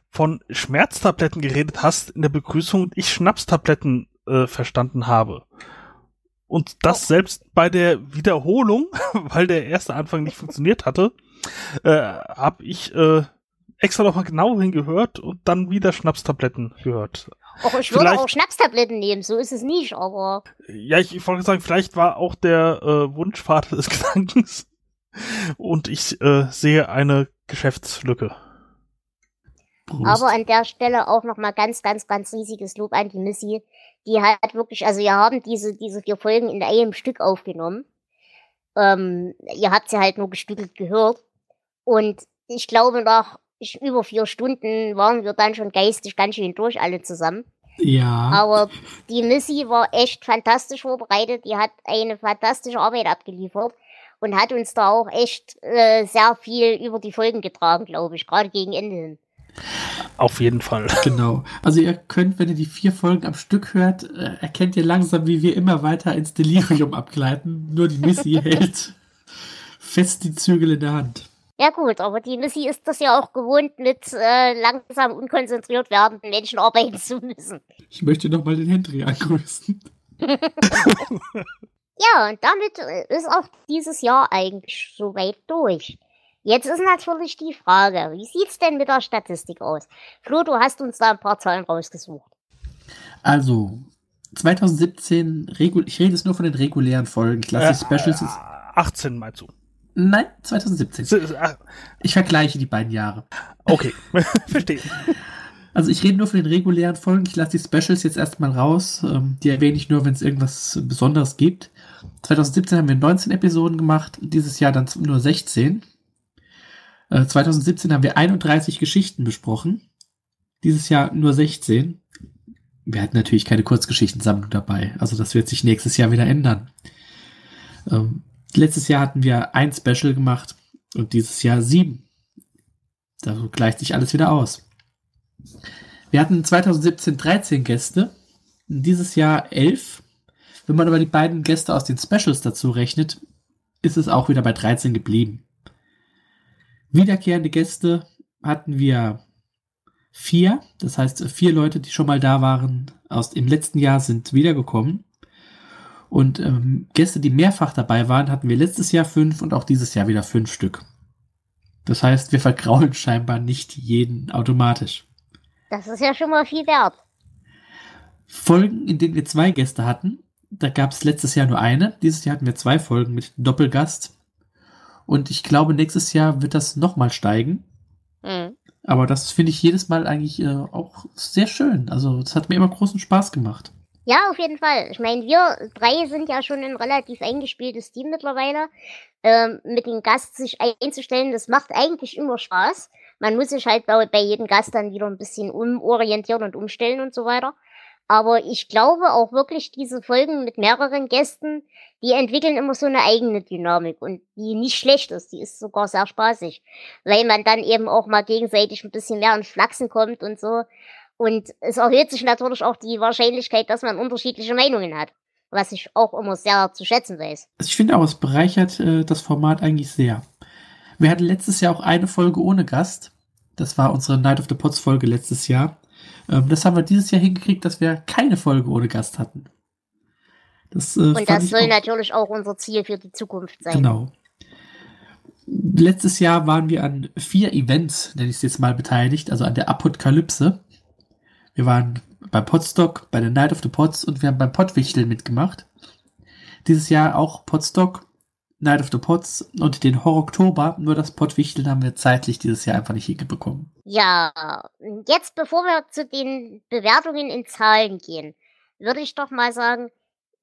von Schmerztabletten geredet hast in der Begrüßung und ich Schnapstabletten äh, verstanden habe. Und das Oh. selbst bei der Wiederholung, weil der erste Anfang nicht funktioniert hatte, äh, habe ich äh, extra noch mal genau hingehört und dann wieder Schnapstabletten gehört. Auch ich würde Vielleicht- auch Schnapstabletten nehmen, so ist es nicht, aber Ja, ich, ich wollte sagen, vielleicht war auch der äh, Wunschvater des Gedankens. Und ich äh, sehe eine Geschäftslücke. Prost. Aber an der Stelle auch nochmal ganz, ganz, ganz riesiges Lob an die Missy. Die hat wirklich, also wir haben diese, diese vier Folgen in einem Stück aufgenommen. Ähm, ihr habt sie halt nur gestückelt gehört. Und ich glaube, nach über vier Stunden waren wir dann schon geistig ganz schön durch, alle zusammen. ja. Aber die Missy war echt fantastisch vorbereitet. Die hat eine fantastische Arbeit abgeliefert und hat uns da auch echt äh, sehr viel über die Folgen getragen, glaube ich, gerade gegen Ende hin. Auf jeden Fall. Genau. Also ihr könnt, wenn ihr die vier Folgen am Stück hört, äh, erkennt ihr langsam, wie wir immer weiter ins Delirium abgleiten. Nur die Missy hält fest die Zügel in der Hand. Ja gut, aber die Missy ist das ja auch gewohnt, mit äh, langsam unkonzentriert werdenden Menschen arbeiten zu müssen. Ich möchte nochmal den Henry angrüßen. Ja, und damit äh, ist auch dieses Jahr eigentlich soweit durch. Jetzt ist natürlich die Frage, wie sieht's denn mit der Statistik aus? Flo, du hast uns da ein paar Zahlen rausgesucht. Also, 2017, regu ich rede jetzt nur von den regulären Folgen. Ich lasse die Specials jetzt. 18 mal zu. Nein, 2017. S- ah, Ich vergleiche die beiden Jahre. Okay, verstehe. Also ich rede nur von den regulären Folgen. Ich lasse die Specials jetzt erstmal raus. Ähm, die erwähne ich nur, wenn es irgendwas Besonderes gibt. 2017 haben wir 19 Episoden gemacht, dieses Jahr dann nur 16. Äh, 2017 haben wir 31 Geschichten besprochen, dieses Jahr nur 16. Wir hatten natürlich keine Kurzgeschichtensammlung dabei, also das wird sich nächstes Jahr wieder ändern. Ähm, letztes Jahr hatten wir ein Special gemacht und dieses Jahr sieben. Da gleicht sich alles wieder aus. Wir hatten 2017 13 Gäste, dieses Jahr 11. Wenn man aber die beiden Gäste aus den Specials dazu rechnet, ist es auch wieder bei 13 geblieben. Wiederkehrende Gäste hatten wir vier, das heißt vier Leute, die schon mal da waren, aus dem letzten Jahr sind wiedergekommen. Und ähm, Gäste, die mehrfach dabei waren, hatten wir letztes Jahr fünf und auch dieses Jahr wieder fünf Stück. Das heißt, wir vergraulen scheinbar nicht jeden automatisch. Das ist ja schon mal viel wert. Folgen, in denen wir zwei Gäste hatten, da gab es letztes Jahr nur eine. Dieses Jahr hatten wir zwei Folgen mit Doppelgast. Und ich glaube, nächstes Jahr wird das nochmal steigen. Hm. Aber das finde ich jedes Mal eigentlich äh, auch sehr schön. Also, das hat mir immer großen Spaß gemacht. Ja, auf jeden Fall. Ich meine, wir drei sind ja schon ein relativ eingespieltes Team mittlerweile. Ähm, mit dem Gast sich einzustellen, das macht eigentlich immer Spaß. Man muss sich halt bei, bei jedem Gast dann wieder ein bisschen umorientieren und umstellen und so weiter. Aber ich glaube auch wirklich, diese Folgen mit mehreren Gästen, die entwickeln immer so eine eigene Dynamik und die nicht schlecht ist. Die ist sogar sehr spaßig, weil man dann eben auch mal gegenseitig ein bisschen mehr ins Flachsen kommt und so. Und es erhöht sich natürlich auch die Wahrscheinlichkeit, dass man unterschiedliche Meinungen hat. Was ich auch immer sehr zu schätzen weiß. Also ich finde auch, es bereichert äh, das Format eigentlich sehr. Wir hatten letztes Jahr auch eine Folge ohne Gast. Das war unsere Night of the Pots Folge letztes Jahr. Ähm, das haben wir dieses Jahr hingekriegt, dass wir keine Folge ohne Gast hatten. Das, äh, Und das soll auch- natürlich auch unser Ziel für die Zukunft sein. Genau. Letztes Jahr waren wir an vier Events, nenne ich es jetzt mal, beteiligt, also an der Apokalypse. Wir waren beim Podstock, bei der Night of the Pots und wir haben beim Pottwichteln mitgemacht. Dieses Jahr auch Podstock, Night of the Pots und den Horror Oktober. Nur das Pottwichteln haben wir zeitlich dieses Jahr einfach nicht hingebekommen. Ja, jetzt bevor wir zu den Bewertungen in Zahlen gehen, würde ich doch mal sagen,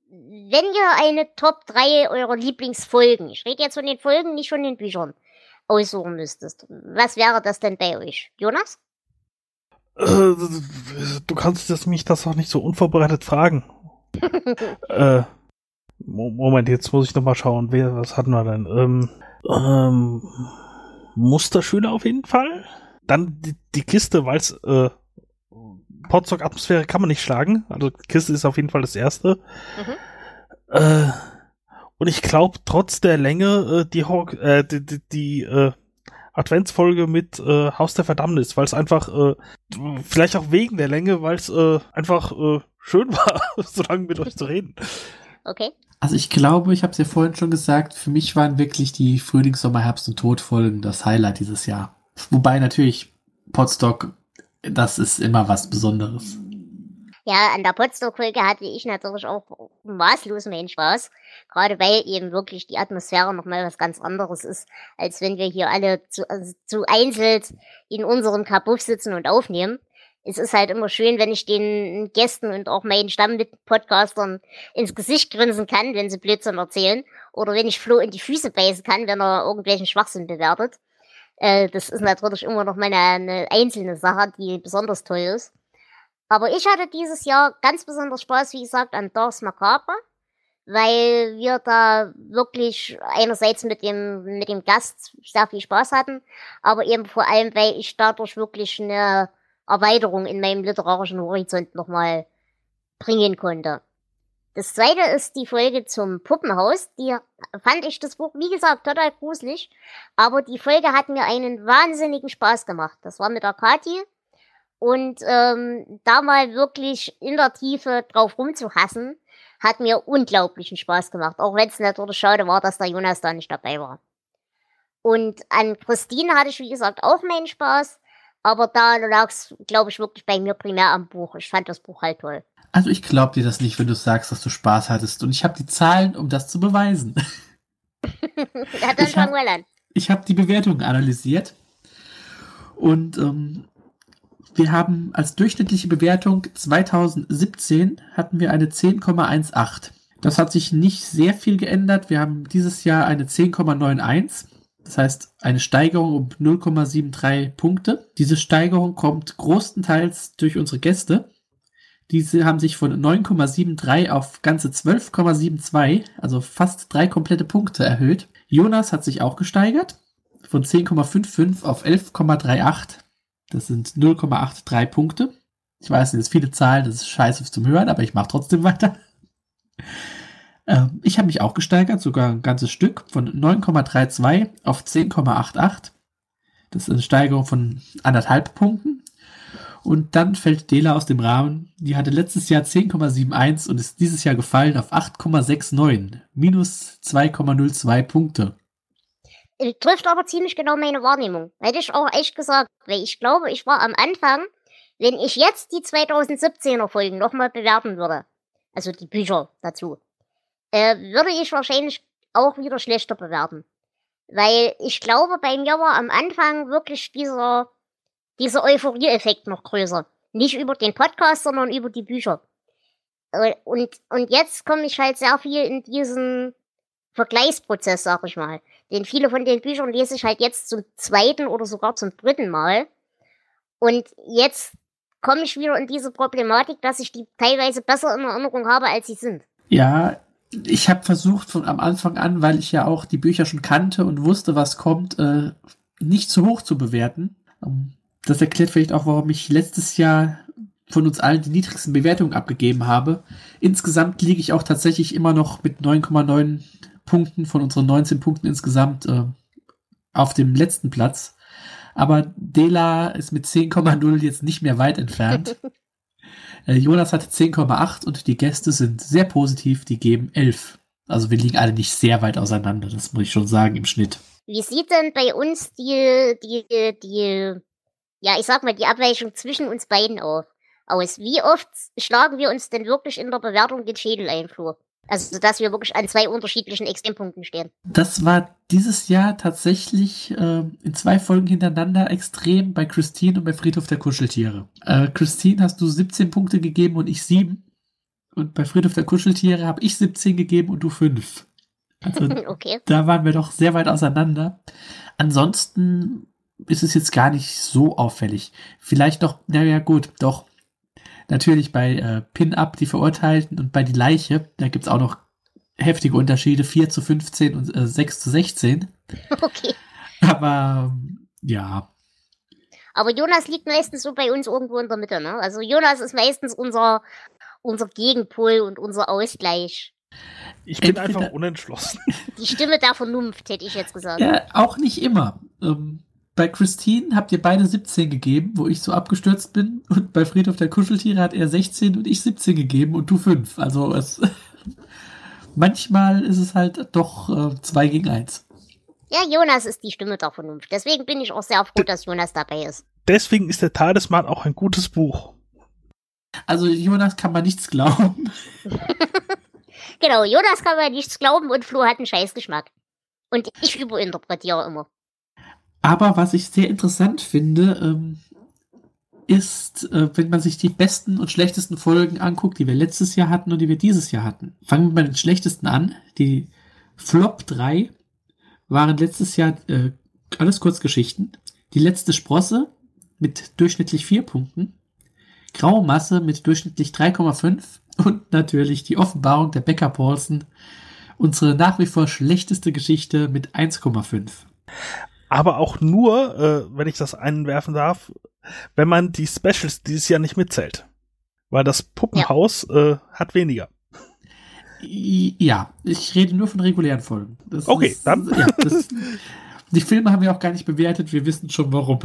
wenn ihr eine Top 3 eurer Lieblingsfolgen, ich rede jetzt von den Folgen, nicht von den Büchern, aussuchen müsstest, was wäre das denn bei euch? Jonas? Äh, du kannst das, mich das auch nicht so unvorbereitet fragen. äh, Moment, jetzt muss ich noch mal schauen. Wer, was hatten wir denn? Ähm, ähm, Musterschüler auf jeden Fall. Dann die, die Kiste, weil es äh, Podstock-Atmosphäre kann man nicht schlagen. Also Kiste ist auf jeden Fall das erste. Mhm. Äh, und ich glaube, trotz der Länge, äh, die, Hawk, äh, die, die, die äh, Adventsfolge mit äh, Haus der Verdammnis, weil es einfach, äh, vielleicht auch wegen der Länge, weil es äh, einfach äh, schön war, so lange mit euch zu reden. Okay. Also ich glaube, ich habe es ja vorhin schon gesagt, für mich waren wirklich die Frühling, Sommer, Herbst und Todfolgen das Highlight dieses Jahr. Wobei natürlich Podstock, das ist immer was Besonderes. Ja, an der Potsdam-Folge hatte ich natürlich auch maßlos meinen Spaß. Gerade weil eben wirklich die Atmosphäre nochmal was ganz anderes ist, als wenn wir hier alle zu, also zu einzeln in unserem Kabuff sitzen und aufnehmen. Es ist halt immer schön, wenn ich den Gästen und auch meinen Stammpodcastern ins Gesicht grinsen kann, wenn sie Blödsinn erzählen. Oder wenn ich Flo in die Füße beißen kann, wenn er irgendwelchen Schwachsinn bewertet. Äh, das ist natürlich immer noch mal eine, einzelne Sache, die besonders toll ist. Aber ich hatte dieses Jahr ganz besonders Spaß, wie gesagt, an Dars Macabre, weil wir da wirklich einerseits mit dem, mit dem Gast sehr viel Spaß hatten, aber eben vor allem, weil ich dadurch wirklich eine Erweiterung in meinem literarischen Horizont nochmal bringen konnte. Das zweite ist die Folge zum Puppenhaus. Die fand ich das Buch, wie gesagt, total gruselig. Aber die Folge hat mir einen wahnsinnigen Spaß gemacht. Das war mit der Kathi. Und ähm, da mal wirklich in der Tiefe drauf rumzuhassen, hat mir unglaublichen Spaß gemacht. Auch wenn es natürlich schade war, dass der Jonas da nicht dabei war. Und an Christine hatte ich, wie gesagt, auch meinen Spaß. Aber da lag es, glaube ich, wirklich bei mir primär am Buch. Ich fand das Buch halt toll. Also ich glaube dir das nicht, wenn du sagst, dass du Spaß hattest. Und ich habe die Zahlen, um das zu beweisen. ja, dann fangen wir an. Ich habe die Bewertungen analysiert. Und ähm, wir haben als durchschnittliche Bewertung 2017 hatten wir eine 10,18. Das hat sich nicht sehr viel geändert. Wir haben dieses Jahr eine 10,91. Das heißt, eine Steigerung um 0,73 Punkte. Diese Steigerung kommt großenteils durch unsere Gäste. Diese haben sich von 9,73 auf ganze 12,72, also fast drei komplette Punkte erhöht. Jonas hat sich auch gesteigert. Von 10,55 auf 11,38. Das sind 0,83 Punkte. Ich weiß, das sind viele Zahlen, das ist scheiße zum Hören, aber ich mache trotzdem weiter. Ähm, ich habe mich auch gesteigert, sogar ein ganzes Stück, von 9,32 auf 10,88. Das ist eine Steigerung von anderthalb Punkten. Und dann fällt Dela aus dem Rahmen. Die hatte letztes Jahr 10,71 und ist dieses Jahr gefallen auf 8,69. Minus 2,02 Punkte trifft aber ziemlich genau meine Wahrnehmung. Hätte ich auch echt gesagt, weil ich glaube, ich war am Anfang, wenn ich jetzt die 2017er Folgen nochmal bewerten würde, also die Bücher dazu, äh, würde ich wahrscheinlich auch wieder schlechter bewerten. Weil ich glaube, bei mir war am Anfang wirklich dieser, dieser Euphorie-Effekt noch größer. Nicht über den Podcast, sondern über die Bücher. Äh, und, und jetzt komme ich halt sehr viel in diesen Vergleichsprozess, sag ich mal. Denn viele von den Büchern lese ich halt jetzt zum zweiten oder sogar zum dritten Mal. Und jetzt komme ich wieder in diese Problematik, dass ich die teilweise besser in Erinnerung habe, als sie sind. Ja, ich habe versucht von am Anfang an, weil ich ja auch die Bücher schon kannte und wusste, was kommt, äh, nicht zu hoch zu bewerten. Ähm, das erklärt vielleicht auch, warum ich letztes Jahr von uns allen die niedrigsten Bewertungen abgegeben habe. Insgesamt liege ich auch tatsächlich immer noch mit 9,9 Punkten von unseren 19 Punkten insgesamt äh, auf dem letzten Platz. Aber Dela ist mit 10,0 jetzt nicht mehr weit entfernt. äh, Jonas hat 10,8 und die Gäste sind sehr positiv, die geben 11. Also wir liegen alle nicht sehr weit auseinander, das muss ich schon sagen im Schnitt. Wie sieht denn bei uns die, die, die, ja, ich sag mal, die Abweichung zwischen uns beiden auf, aus? Wie oft schlagen wir uns denn wirklich in der Bewertung den Schädel ein, Flo? Also, dass wir wirklich an zwei unterschiedlichen Extrempunkten stehen. Das war dieses Jahr tatsächlich äh, in zwei Folgen hintereinander extrem bei Christine und bei Friedhof der Kuscheltiere. Äh, Christine hast du 17 Punkte gegeben und ich 7. Und bei Friedhof der Kuscheltiere habe ich 17 gegeben und du 5. Also, okay. da waren wir doch sehr weit auseinander. Ansonsten ist es jetzt gar nicht so auffällig. Vielleicht doch, naja, gut, doch Natürlich bei äh, Pin-Up die Verurteilten und bei die Leiche, da gibt es auch noch heftige Unterschiede, 4 zu 15 und äh, 6 zu 16. Okay. Aber ja. Aber Jonas liegt meistens so bei uns irgendwo in der Mitte, ne? Also Jonas ist meistens unser, unser Gegenpol und unser Ausgleich. Ich bin Entweder- einfach unentschlossen. Die Stimme der Vernunft, hätte ich jetzt gesagt. Ja, auch nicht immer. Ähm, bei Christine habt ihr beide 17 gegeben, wo ich so abgestürzt bin. Und bei Friedhof der Kuscheltiere hat er 16 und ich 17 gegeben und du 5. Also es, manchmal ist es halt doch 2 gegen 1. Ja, Jonas ist die Stimme der Vernunft. Deswegen bin ich auch sehr froh, dass Jonas dabei ist. Deswegen ist der Talisman auch ein gutes Buch. Also Jonas kann man nichts glauben. Genau, Jonas kann man nichts glauben und Flo hat einen Scheißgeschmack. Und ich überinterpretiere immer. Aber was ich sehr interessant finde, ähm, ist, äh, wenn man sich die besten und schlechtesten Folgen anguckt, die wir letztes Jahr hatten und die wir dieses Jahr hatten. Fangen wir bei den schlechtesten an. Die Flop 3 waren letztes Jahr äh, alles Kurzgeschichten. Die letzte Sprosse mit durchschnittlich 4 Punkten. Graue Masse mit durchschnittlich 3,5 und natürlich die Offenbarung der Becker Paulsen. Unsere nach wie vor schlechteste Geschichte mit 1,5. Aber auch nur, äh, wenn ich das einwerfen darf, wenn man die Specials dieses Jahr nicht mitzählt. Weil das Puppenhaus äh, hat weniger. Ja, ich rede nur von regulären Folgen. Das Okay, ist, dann. Ja, das, die Filme haben wir auch gar nicht bewertet, wir wissen schon warum.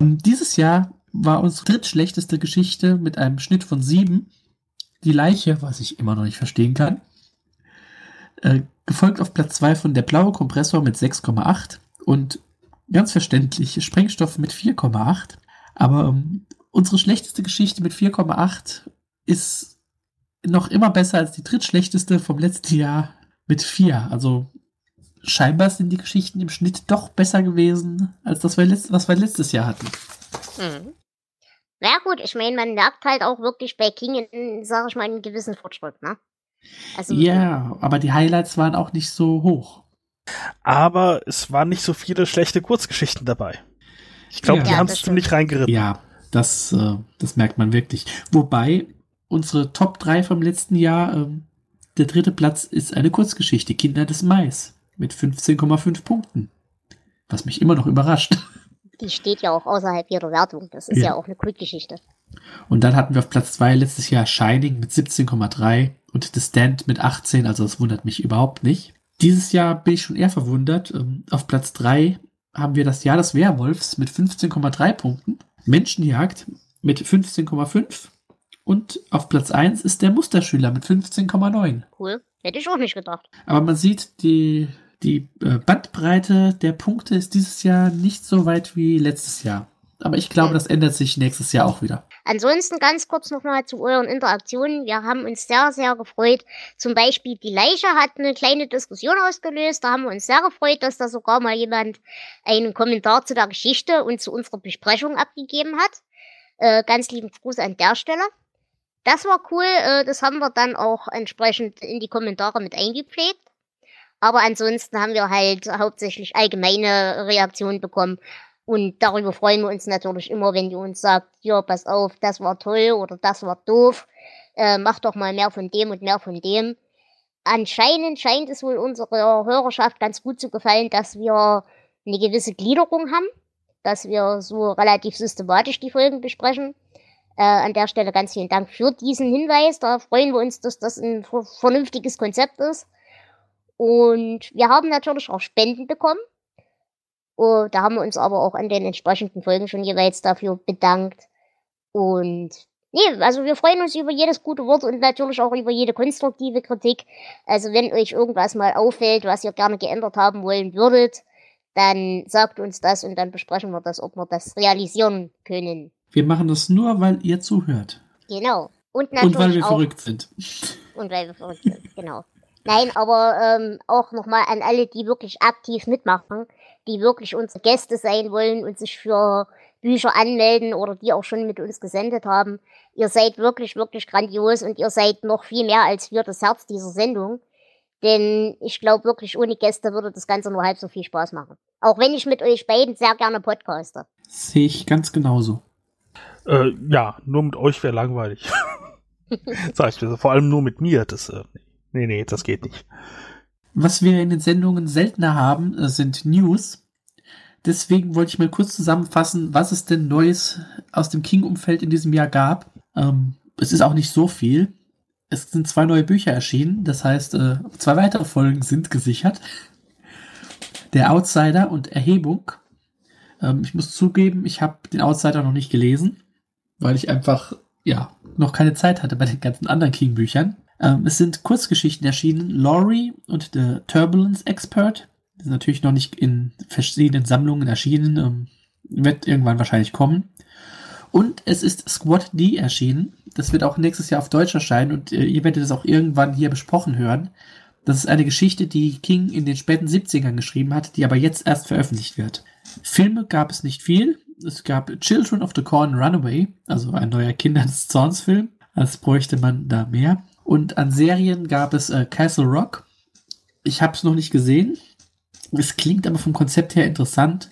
Dieses Jahr war unsere drittschlechteste Geschichte mit einem Schnitt von sieben. Die Leiche, was ich immer noch nicht verstehen kann. Äh, gefolgt auf Platz zwei von Der blaue Kompressor mit 6,8 und ganz verständlich Sprengstoff mit 4,8. Aber ähm, unsere schlechteste Geschichte mit 4,8 ist noch immer besser als die drittschlechteste vom letzten Jahr mit 4. Also scheinbar sind die Geschichten im Schnitt doch besser gewesen, als das was wir letztes Jahr hatten. Mhm. Na gut, ich meine, man merkt halt auch wirklich bei King, in, sag ich mal, einen gewissen Fortschritt, ne? Also, Ja, aber die Highlights waren auch nicht so hoch. Aber es waren nicht so viele schlechte Kurzgeschichten dabei. Ich glaube, Ja. die Ja, haben es ziemlich reingeritten. Ja, das, äh, das merkt man wirklich. Wobei unsere Top 3 vom letzten Jahr, ähm, der dritte Platz ist eine Kurzgeschichte, Kinder des Mais, mit 15,5 Punkten. Was mich immer noch überrascht. die steht ja auch außerhalb ihrer Wertung. Das ist Ja. ja, auch eine Kultgeschichte. Und dann hatten wir auf Platz 2 letztes Jahr Shining mit 17,3 und The Stand mit 18, also das wundert mich überhaupt nicht. Dieses Jahr bin ich schon eher verwundert. Ähm, Auf Platz 3 haben wir das Jahr des Werwolfs mit 15,3 Punkten, Menschenjagd mit 15,5 und auf Platz 1 ist der Musterschüler mit 15,9. Cool. Hätte ich auch nicht gedacht. Aber man sieht, die, die äh, Bandbreite der Punkte ist dieses Jahr nicht so weit wie letztes Jahr. Aber ich glaube, das ändert sich nächstes Jahr auch wieder. Ansonsten ganz kurz nochmal zu euren Interaktionen. Wir haben uns sehr, sehr gefreut. Zum Beispiel die Leiche hat eine kleine Diskussion ausgelöst. Da haben wir uns sehr gefreut, dass da sogar mal jemand einen Kommentar zu der Geschichte und zu unserer Besprechung abgegeben hat. Äh, ganz lieben Gruß an der Stelle. Das war cool. Äh, das haben wir dann auch entsprechend in die Kommentare mit eingepflegt. Aber ansonsten haben wir halt hauptsächlich allgemeine Reaktionen bekommen. Und darüber freuen wir uns natürlich immer, wenn ihr uns sagt, ja, pass auf, das war toll oder das war doof. Äh, mach doch mal mehr von dem und mehr von dem. Anscheinend scheint es wohl unserer Hörerschaft ganz gut zu gefallen, dass wir eine gewisse Gliederung haben, dass wir so relativ systematisch die Folgen besprechen. Äh, an der Stelle ganz vielen Dank für diesen Hinweis. Da freuen wir uns, dass das ein ver- vernünftiges Konzept ist. Und wir haben natürlich auch Spenden bekommen. Oh, da haben wir uns aber auch an den entsprechenden Folgen schon jeweils dafür bedankt. Und nee, also wir freuen uns über jedes gute Wort und natürlich auch über jede konstruktive Kritik. Also wenn euch irgendwas mal auffällt, was ihr gerne geändert haben wollen würdet, dann sagt uns das und dann besprechen wir das, ob wir das realisieren können. Wir machen das nur, weil ihr zuhört. Genau. Und natürlich Und weil wir auch, verrückt sind. Und weil wir verrückt sind, genau. Nein, aber ähm, auch nochmal an alle, die wirklich aktiv mitmachen, die wirklich unsere Gäste sein wollen und sich für Bücher anmelden oder die auch schon mit uns gesendet haben. Ihr seid wirklich, wirklich grandios und ihr seid noch viel mehr als wir das Herz dieser Sendung. Denn ich glaube wirklich, ohne Gäste würde das Ganze nur halb so viel Spaß machen. Auch wenn ich mit euch beiden sehr gerne podcaste. Sehe ich ganz genauso. Äh, ja, nur mit euch wäre langweilig. Sag ich dir, vor allem nur mit mir. Das, äh, nee, nee, das geht nicht. Was wir in den Sendungen seltener haben, äh, sind News. Deswegen wollte ich mal kurz zusammenfassen, was es denn Neues aus dem King-Umfeld in diesem Jahr gab. Ähm, es ist auch nicht so viel. Es sind zwei neue Bücher erschienen, das heißt, äh, zwei weitere Folgen sind gesichert. Der Outsider und Erhebung. Ähm, ich muss zugeben, ich habe den Outsider noch nicht gelesen, weil ich einfach, ja, noch keine Zeit hatte bei den ganzen anderen King-Büchern. Ähm, es sind Kurzgeschichten erschienen. Laurie und The Turbulence Expert. Die sind natürlich noch nicht in verschiedenen Sammlungen erschienen. Ähm, wird irgendwann wahrscheinlich kommen. Und es ist Squad D erschienen. Das wird auch nächstes Jahr auf Deutsch erscheinen und äh, ihr werdet es auch irgendwann hier besprochen hören. Das ist eine Geschichte, die King in den späten 70ern geschrieben hat, die aber jetzt erst veröffentlicht wird. Filme gab es nicht viel. Es gab Children of the Corn Runaway, also ein neuer Kinder des Zorns Film. Als bräuchte man da mehr. Und an Serien gab es äh, Castle Rock. Ich habe es noch nicht gesehen. Es klingt aber vom Konzept her interessant.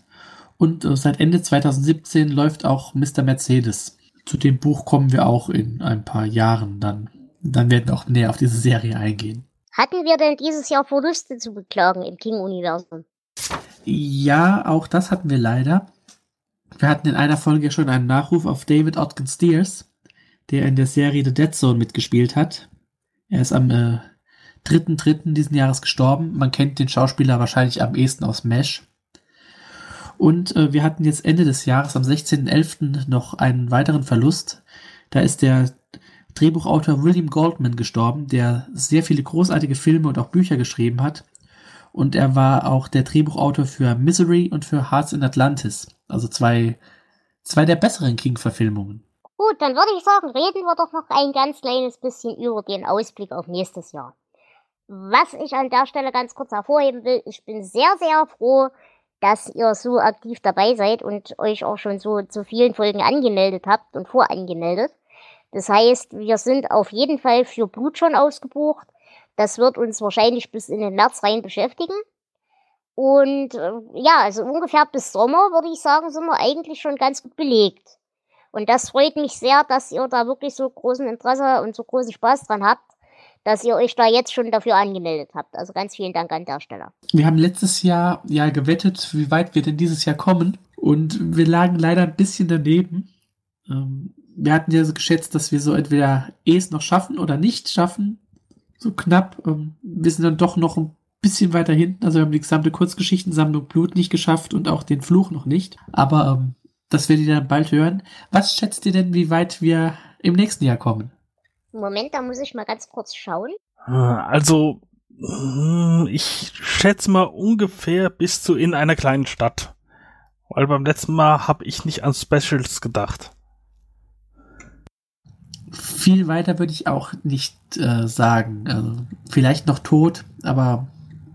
Und äh, seit Ende 2017 läuft auch Mr. Mercedes. Zu dem Buch kommen wir auch in ein paar Jahren dann. Dann werden wir auch näher auf diese Serie eingehen. Hatten wir denn dieses Jahr Verluste zu beklagen im King-Universum? Ja, auch das hatten wir leider. Wir hatten in einer Folge schon einen Nachruf auf David Otkin Steers, der in der Serie The Dead Zone mitgespielt hat. Er ist am äh, 3.3. diesen Jahres gestorben. Man kennt den Schauspieler wahrscheinlich am ehesten aus Mesh. Und äh, wir hatten jetzt Ende des Jahres, am 16.11. noch einen weiteren Verlust. Da ist der Drehbuchautor William Goldman gestorben, der sehr viele großartige Filme und auch Bücher geschrieben hat. Und er war auch der Drehbuchautor für Misery und für Hearts in Atlantis. Also zwei, zwei der besseren King-Verfilmungen. Gut, dann würde ich sagen, reden wir doch noch ein ganz kleines bisschen über den Ausblick auf nächstes Jahr. Was ich an der Stelle ganz kurz hervorheben will, ich bin sehr, sehr froh, dass ihr so aktiv dabei seid und euch auch schon so zu vielen Folgen angemeldet habt und vorangemeldet. Das heißt, wir sind auf jeden Fall für Blut schon ausgebucht. Das wird uns wahrscheinlich bis in den März rein beschäftigen. Und äh, ja, also ungefähr bis Sommer, würde ich sagen, sind wir eigentlich schon ganz gut belegt. Und das freut mich sehr, dass ihr da wirklich so großen Interesse und so großen Spaß dran habt, dass ihr euch da jetzt schon dafür angemeldet habt. Also ganz vielen Dank an der Stelle. Wir haben letztes Jahr ja gewettet, wie weit wir denn dieses Jahr kommen. Und wir lagen leider ein bisschen daneben. Ähm, wir hatten ja so geschätzt, dass wir so entweder es noch schaffen oder nicht schaffen. So knapp. Ähm, wir sind dann doch noch ein bisschen weiter hinten. Also wir haben die gesamte Kurzgeschichtensammlung Blut nicht geschafft und auch den Fluch noch nicht. Aber ähm, das werdet ihr dann bald hören. Was schätzt ihr denn, wie weit wir im nächsten Jahr kommen? Moment, da muss ich mal ganz kurz schauen. Also, hm, ich schätze mal ungefähr bis zu in einer kleinen Stadt. Weil beim letzten Mal habe ich nicht an Specials gedacht viel weiter würde ich auch nicht äh, sagen. Also, vielleicht noch tot, aber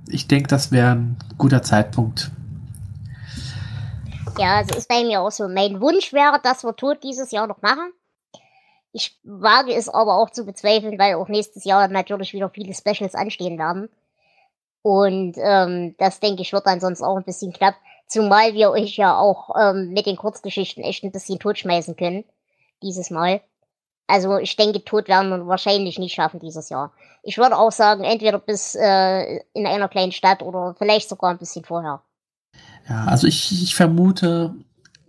ich denke, das wäre ein guter Zeitpunkt. Ja, es ist bei mir auch so. Mein Wunsch wäre, dass wir tot dieses Jahr noch machen. Ich wage es aber auch zu bezweifeln, weil auch nächstes Jahr natürlich wieder viele Specials anstehen werden. Und ähm, das denke ich wird dann sonst auch ein bisschen knapp. Zumal wir euch ja auch ähm, mit den Kurzgeschichten echt ein bisschen totschmeißen können. Dieses Mal. Also ich denke, tot werden wir wahrscheinlich nicht schaffen dieses Jahr. Ich würde auch sagen, entweder bis äh, in einer kleinen Stadt oder vielleicht sogar ein bisschen vorher. Ja, also ich, ich vermute,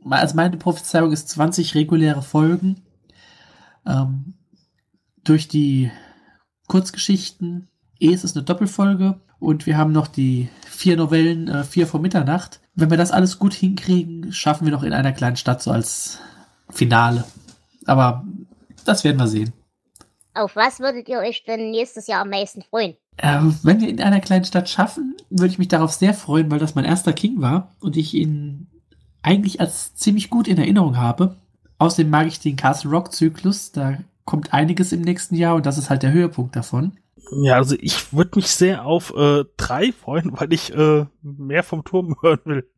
also meine Prophezeiung ist 20 reguläre Folgen. Ähm, durch die Kurzgeschichten. Eh, es ist eine Doppelfolge und wir haben noch die vier Novellen, äh, vier vor Mitternacht. Wenn wir das alles gut hinkriegen, schaffen wir noch in einer kleinen Stadt so als Finale. Aber das werden wir sehen. Auf was würdet ihr euch denn nächstes Jahr am meisten freuen? Ähm, wenn wir in einer kleinen Stadt schaffen, würde ich mich darauf sehr freuen, weil das mein erster King war und ich ihn eigentlich als ziemlich gut in Erinnerung habe. Außerdem mag ich den Castle Rock Zyklus, da kommt einiges im nächsten Jahr und das ist halt der Höhepunkt davon. Ja, also ich würde mich sehr auf äh, drei freuen, weil ich äh, mehr vom Turm hören will.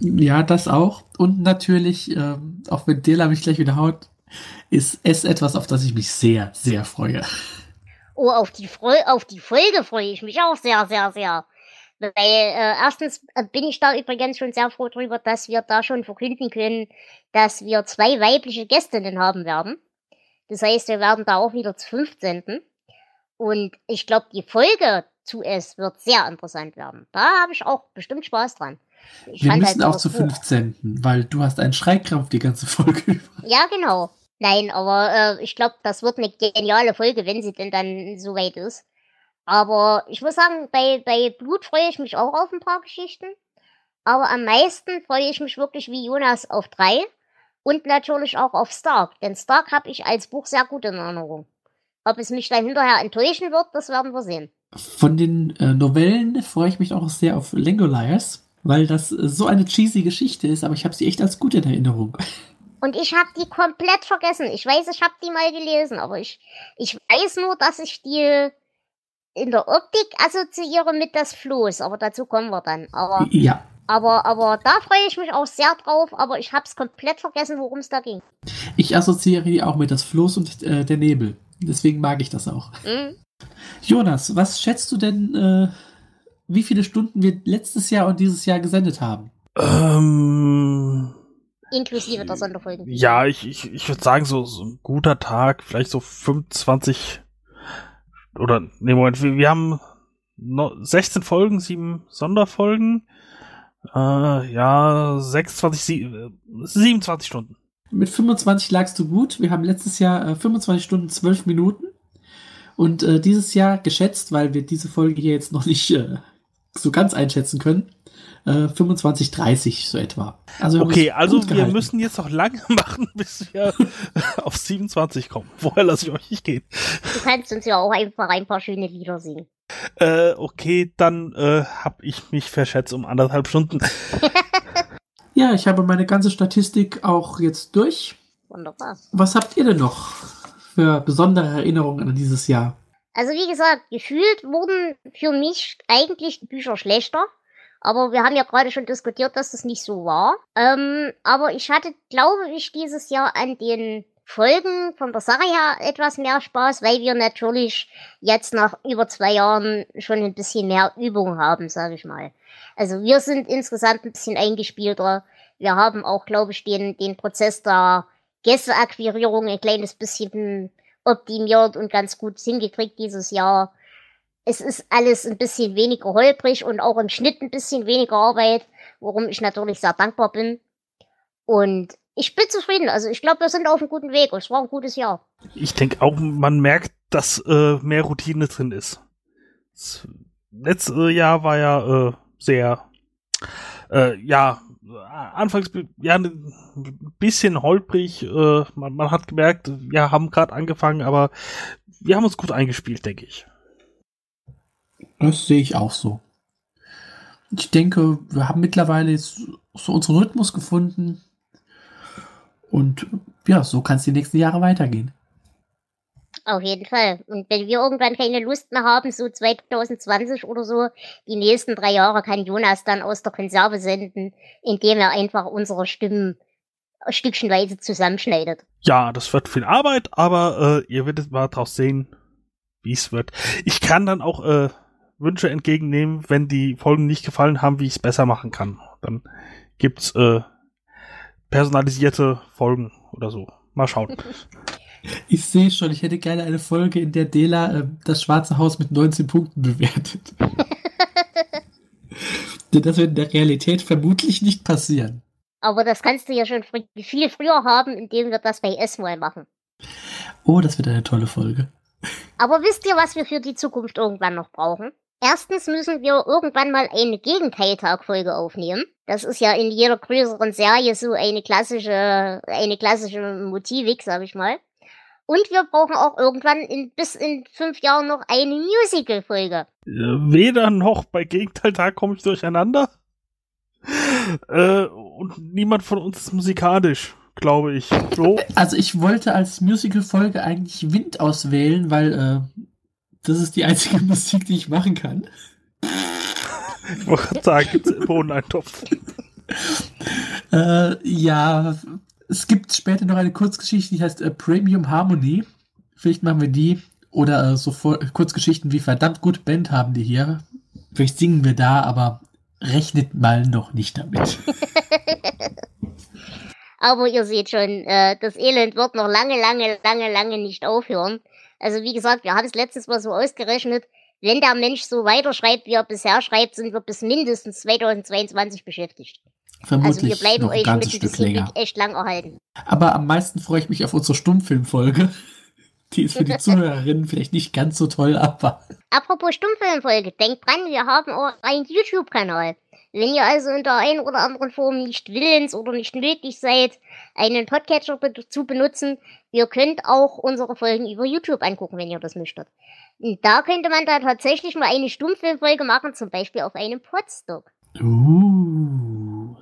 Mhm. Ja, das auch. Und natürlich, ähm, auch wenn Dela mich gleich wieder haut, ist es etwas, auf das ich mich sehr, sehr freue. Oh, auf die, Freu auf die Folge freue ich mich auch sehr, sehr, sehr. Weil äh, erstens äh, bin ich da übrigens schon sehr froh drüber, dass wir da schon verkünden können, dass wir zwei weibliche Gästinnen haben werden. Das heißt, wir werden da auch wieder zu 15. Und ich glaube, die Folge zu es wird sehr interessant werden. Da habe ich auch bestimmt Spaß dran. Ich Wir müssen halt auch zu fünf senden, weil du hast einen Schreikrampf die ganze Folge über. Ja, genau. Nein, aber äh, ich glaube, das wird eine geniale Folge, wenn sie denn dann soweit ist. Aber ich muss sagen, bei, bei Blut freue ich mich auch auf ein paar Geschichten. Aber am meisten freue ich mich wirklich wie Jonas auf drei. Und natürlich auch auf Stark. Denn Stark habe ich als Buch sehr gut in Erinnerung. Ob es mich dann hinterher enttäuschen wird, das werden wir sehen. Von den äh, Novellen freue ich mich auch sehr auf Langoliers, weil das äh, so eine cheesy Geschichte ist, aber ich habe sie echt als gut in Erinnerung. Und ich habe die komplett vergessen. Ich weiß, ich habe die mal gelesen, aber ich, ich weiß nur, dass ich die in der Optik assoziiere mit das Floß. Aber dazu kommen wir dann. Aber, Ja, aber, aber da freue ich mich auch sehr drauf. Aber ich habe es komplett vergessen, worum es da ging. ich assoziiere die auch mit das Floß und äh, der Nebel. Deswegen mag ich das auch. Hm? Jonas, was schätzt du denn, äh, wie viele Stunden wir letztes Jahr und dieses Jahr gesendet haben? Ähm, Inklusive der Sonderfolgen. ja, ich, ich, ich würde sagen, so, so ein guter Tag, vielleicht so 25 oder, nee, Moment, wir, wir haben no, 16 Folgen, 7 Sonderfolgen. Äh, ja, 26, sie- äh, 27 Stunden. Mit 25 lagst du gut. Wir haben letztes Jahr äh, 25 Stunden 12 Minuten. Und äh, dieses Jahr geschätzt, weil wir diese Folge hier jetzt noch nicht äh, so ganz einschätzen können, äh, 25, 30 so etwa. Also Okay, also wir gehalten. müssen jetzt noch lange machen, bis wir auf 27 kommen. Vorher lasse ich euch nicht gehen. Du kannst uns ja auch einfach ein paar schöne Lieder singen. Äh, okay, dann äh, habe ich mich verschätzt um anderthalb Stunden. Ja, ich habe meine ganze Statistik auch jetzt durch. Wunderbar. Was habt ihr denn noch für besondere Erinnerungen an dieses Jahr? Also wie gesagt, gefühlt wurden für mich eigentlich die Bücher schlechter. Aber wir haben ja gerade schon diskutiert, dass das nicht so war. Ähm, aber ich hatte, glaube ich, dieses Jahr an den Folgen von der Sache her etwas mehr Spaß, weil wir natürlich jetzt nach über zwei Jahren schon ein bisschen mehr Übung haben, sage ich mal. Also wir sind insgesamt ein bisschen eingespielter. Wir haben auch, glaube ich, den, den Prozess der Gästeakquirierung ein kleines bisschen optimiert und ganz gut hingekriegt dieses Jahr. Es ist alles ein bisschen weniger holprig und auch im Schnitt ein bisschen weniger Arbeit, worum ich natürlich sehr dankbar bin. Und ich bin zufrieden. Also ich glaube, wir sind auf einem guten Weg. Es war ein gutes Jahr. Ich denke auch, man merkt, dass äh, mehr Routine drin ist. Das letzte Jahr war ja äh, sehr, äh, ja, anfangs ja ein bisschen holprig. Äh, man, man hat gemerkt, wir haben gerade angefangen, aber wir haben uns gut eingespielt, denke ich. Das sehe ich auch so. Ich denke, wir haben mittlerweile jetzt so unseren Rhythmus gefunden. Und ja, so kann es die nächsten Jahre weitergehen. Auf jeden Fall. Und wenn wir irgendwann keine Lust mehr haben, so 2020 oder so, die nächsten drei Jahre kann Jonas dann aus der Konserve senden, indem er einfach unsere Stimmen stückchenweise zusammenschneidet. Ja, das wird viel Arbeit, aber äh, ihr werdet mal draus sehen, wie es wird. Ich kann dann auch äh, Wünsche entgegennehmen, wenn die Folgen nicht gefallen haben, wie ich es besser machen kann. Dann gibt's äh, personalisierte Folgen oder so. Mal schauen. Ich sehe schon, ich hätte gerne eine Folge, in der Dela äh, das Schwarze Haus mit 19 Punkten bewertet. Denn das wird in der Realität vermutlich nicht passieren. Aber das kannst du ja schon fr viel früher haben, indem wir das bei S-Mal machen. Oh, das wird eine tolle Folge. Aber wisst ihr, was wir für die Zukunft irgendwann noch brauchen? Erstens müssen wir irgendwann mal eine Gegenteiltag-Folge aufnehmen. Das ist ja in jeder größeren Serie so eine klassische, eine klassische Motivik, sag ich mal. Und wir brauchen auch irgendwann in, bis in fünf Jahren noch eine Musical-Folge. Äh, weder noch bei Gegenteiltag komme ich durcheinander. Äh, und niemand von uns ist musikalisch, glaube ich. So. Also ich wollte als Musical-Folge eigentlich Wind auswählen, weil äh, das ist die einzige Musik, die ich machen kann. Ich wollte sagen, gibt's im Bohneneintopf. Äh, ja, es gibt später noch eine Kurzgeschichte, die heißt äh, Premium Harmony. Vielleicht machen wir die. Oder äh, so vor, Kurzgeschichten wie verdammt gut Band haben die hier. Vielleicht singen wir da, aber rechnet mal noch nicht damit. Aber ihr seht schon, äh, das Elend wird noch lange, lange, lange, lange nicht aufhören. Also wie gesagt, wir haben es letztes Mal so ausgerechnet, wenn der Mensch so weiterschreibt, wie er bisher schreibt, sind wir bis mindestens 2022 beschäftigt. Vermutlich also wir bleiben noch ein euch ganzes mit Stück länger. Echt lang erhalten. Aber am meisten freue ich mich auf unsere Stummfilmfolge. Die ist für die Zuhörerinnen vielleicht nicht ganz so toll, aber Apropos Stummfilmfolge, denkt dran, wir haben auch einen YouTube-Kanal. Wenn ihr also in der einen oder anderen Form nicht willens oder nicht möglich seid, einen Podcatcher be zu benutzen, ihr könnt auch unsere Folgen über YouTube angucken, wenn ihr das möchtet. Und da könnte man da tatsächlich mal eine Stummfilmfolge machen, zum Beispiel auf einem Podstock. uh,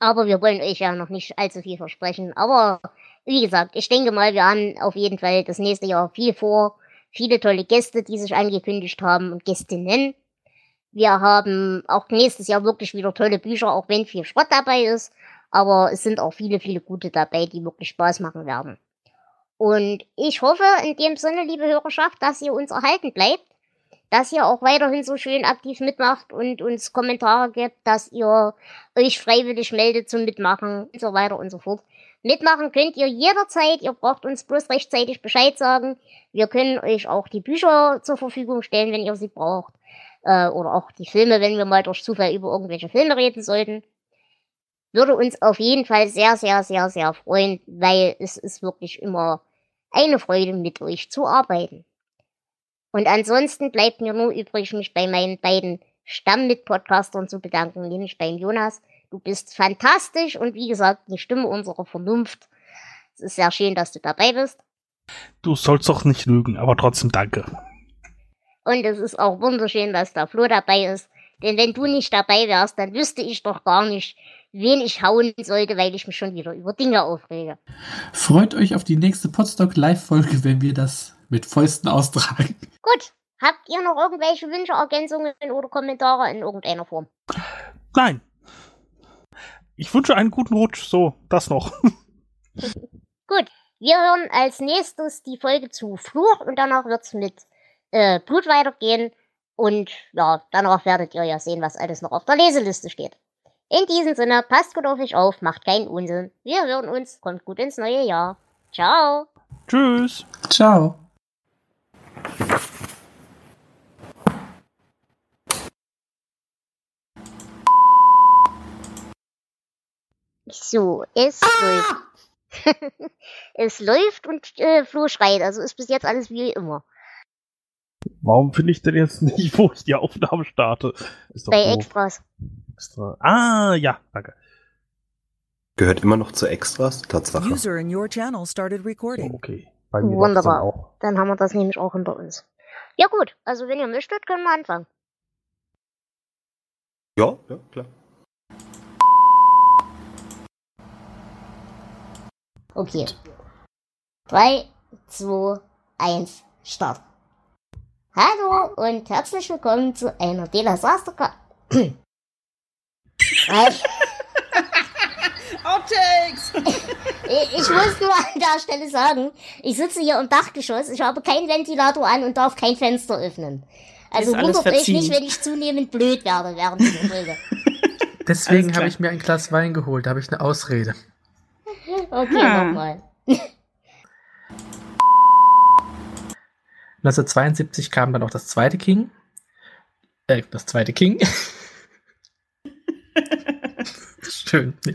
Aber wir wollen euch ja noch nicht allzu viel versprechen. Aber wie gesagt, ich denke mal, wir haben auf jeden Fall das nächste Jahr viel vor. Viele tolle Gäste, die sich angekündigt haben und Gästinnen. Wir haben auch nächstes Jahr wirklich wieder tolle Bücher, auch wenn viel Schrott dabei ist. Aber es sind auch viele, viele gute dabei, die wirklich Spaß machen werden. Und ich hoffe in dem Sinne, liebe Hörerschaft, dass ihr uns erhalten bleibt, dass ihr auch weiterhin so schön aktiv mitmacht und uns Kommentare gebt, dass ihr euch freiwillig meldet zum Mitmachen und so weiter und so fort. Mitmachen könnt ihr jederzeit, ihr braucht uns bloß rechtzeitig Bescheid sagen. Wir können euch auch die Bücher zur Verfügung stellen, wenn ihr sie braucht. Äh, oder auch die Filme, wenn wir mal durch Zufall über irgendwelche Filme reden sollten. Würde uns auf jeden Fall sehr, sehr, sehr, sehr freuen, weil es ist wirklich immer eine Freude, mit euch zu arbeiten. Und ansonsten bleibt mir nur übrig, mich bei meinen beiden Stammmitpodcastern zu bedanken, nämlich beim Jonas. Du bist fantastisch und wie gesagt, die Stimme unserer Vernunft. Es ist sehr schön, dass du dabei bist. Du sollst doch nicht lügen, aber trotzdem danke. Und es ist auch wunderschön, dass der Flo dabei ist. Denn wenn du nicht dabei wärst, dann wüsste ich doch gar nicht, wen ich hauen sollte, weil ich mich schon wieder über Dinge aufrege. freut euch auf die nächste Podstock Live-Folge, wenn wir das mit Fäusten austragen. Gut, habt ihr noch irgendwelche Wünsche, Ergänzungen oder Kommentare in irgendeiner Form? Nein. Ich wünsche einen guten Rutsch. So, das noch. Gut, wir hören als nächstes die Folge zu Fluch und danach wird's mit äh, Blut weitergehen. Und ja, danach werdet ihr ja sehen, was alles noch auf der Leseliste steht. In diesem Sinne, passt gut auf euch auf, macht keinen Unsinn. Wir hören uns, kommt gut ins neue Jahr. Ciao. Tschüss. Ciao. So, es läuft. es läuft und äh, Flo schreit, also ist bis jetzt alles wie immer. Warum finde ich denn jetzt nicht, wo ich die Aufnahme starte? Ist doch Bei doof. Extras. Extra. Ah, ja, danke. Gehört immer noch zu Extras, Tatsache. User in your channel started recording. Okay. Bei mir Wunderbar. dann auch. Dann haben wir das nämlich auch hinter uns. Ja gut, also wenn ihr möchtet, können wir anfangen. Ja, ja, klar. Okay. 3, 2, 1, Start. Hallo und herzlich willkommen zu einer Delasaster Outtakes! Ich ich muss nur an der Stelle sagen, ich sitze hier im Dachgeschoss, ich habe keinen Ventilator an und darf kein Fenster öffnen. Also wundert euch nicht, wenn ich zunehmend blöd werde während dieser Folge. Deswegen habe ich mir ein Glas Wein geholt, da habe ich eine Ausrede. Okay, nochmal. 1972 kam dann auch das zweite King. Äh, das zweite King. Schön. Ja.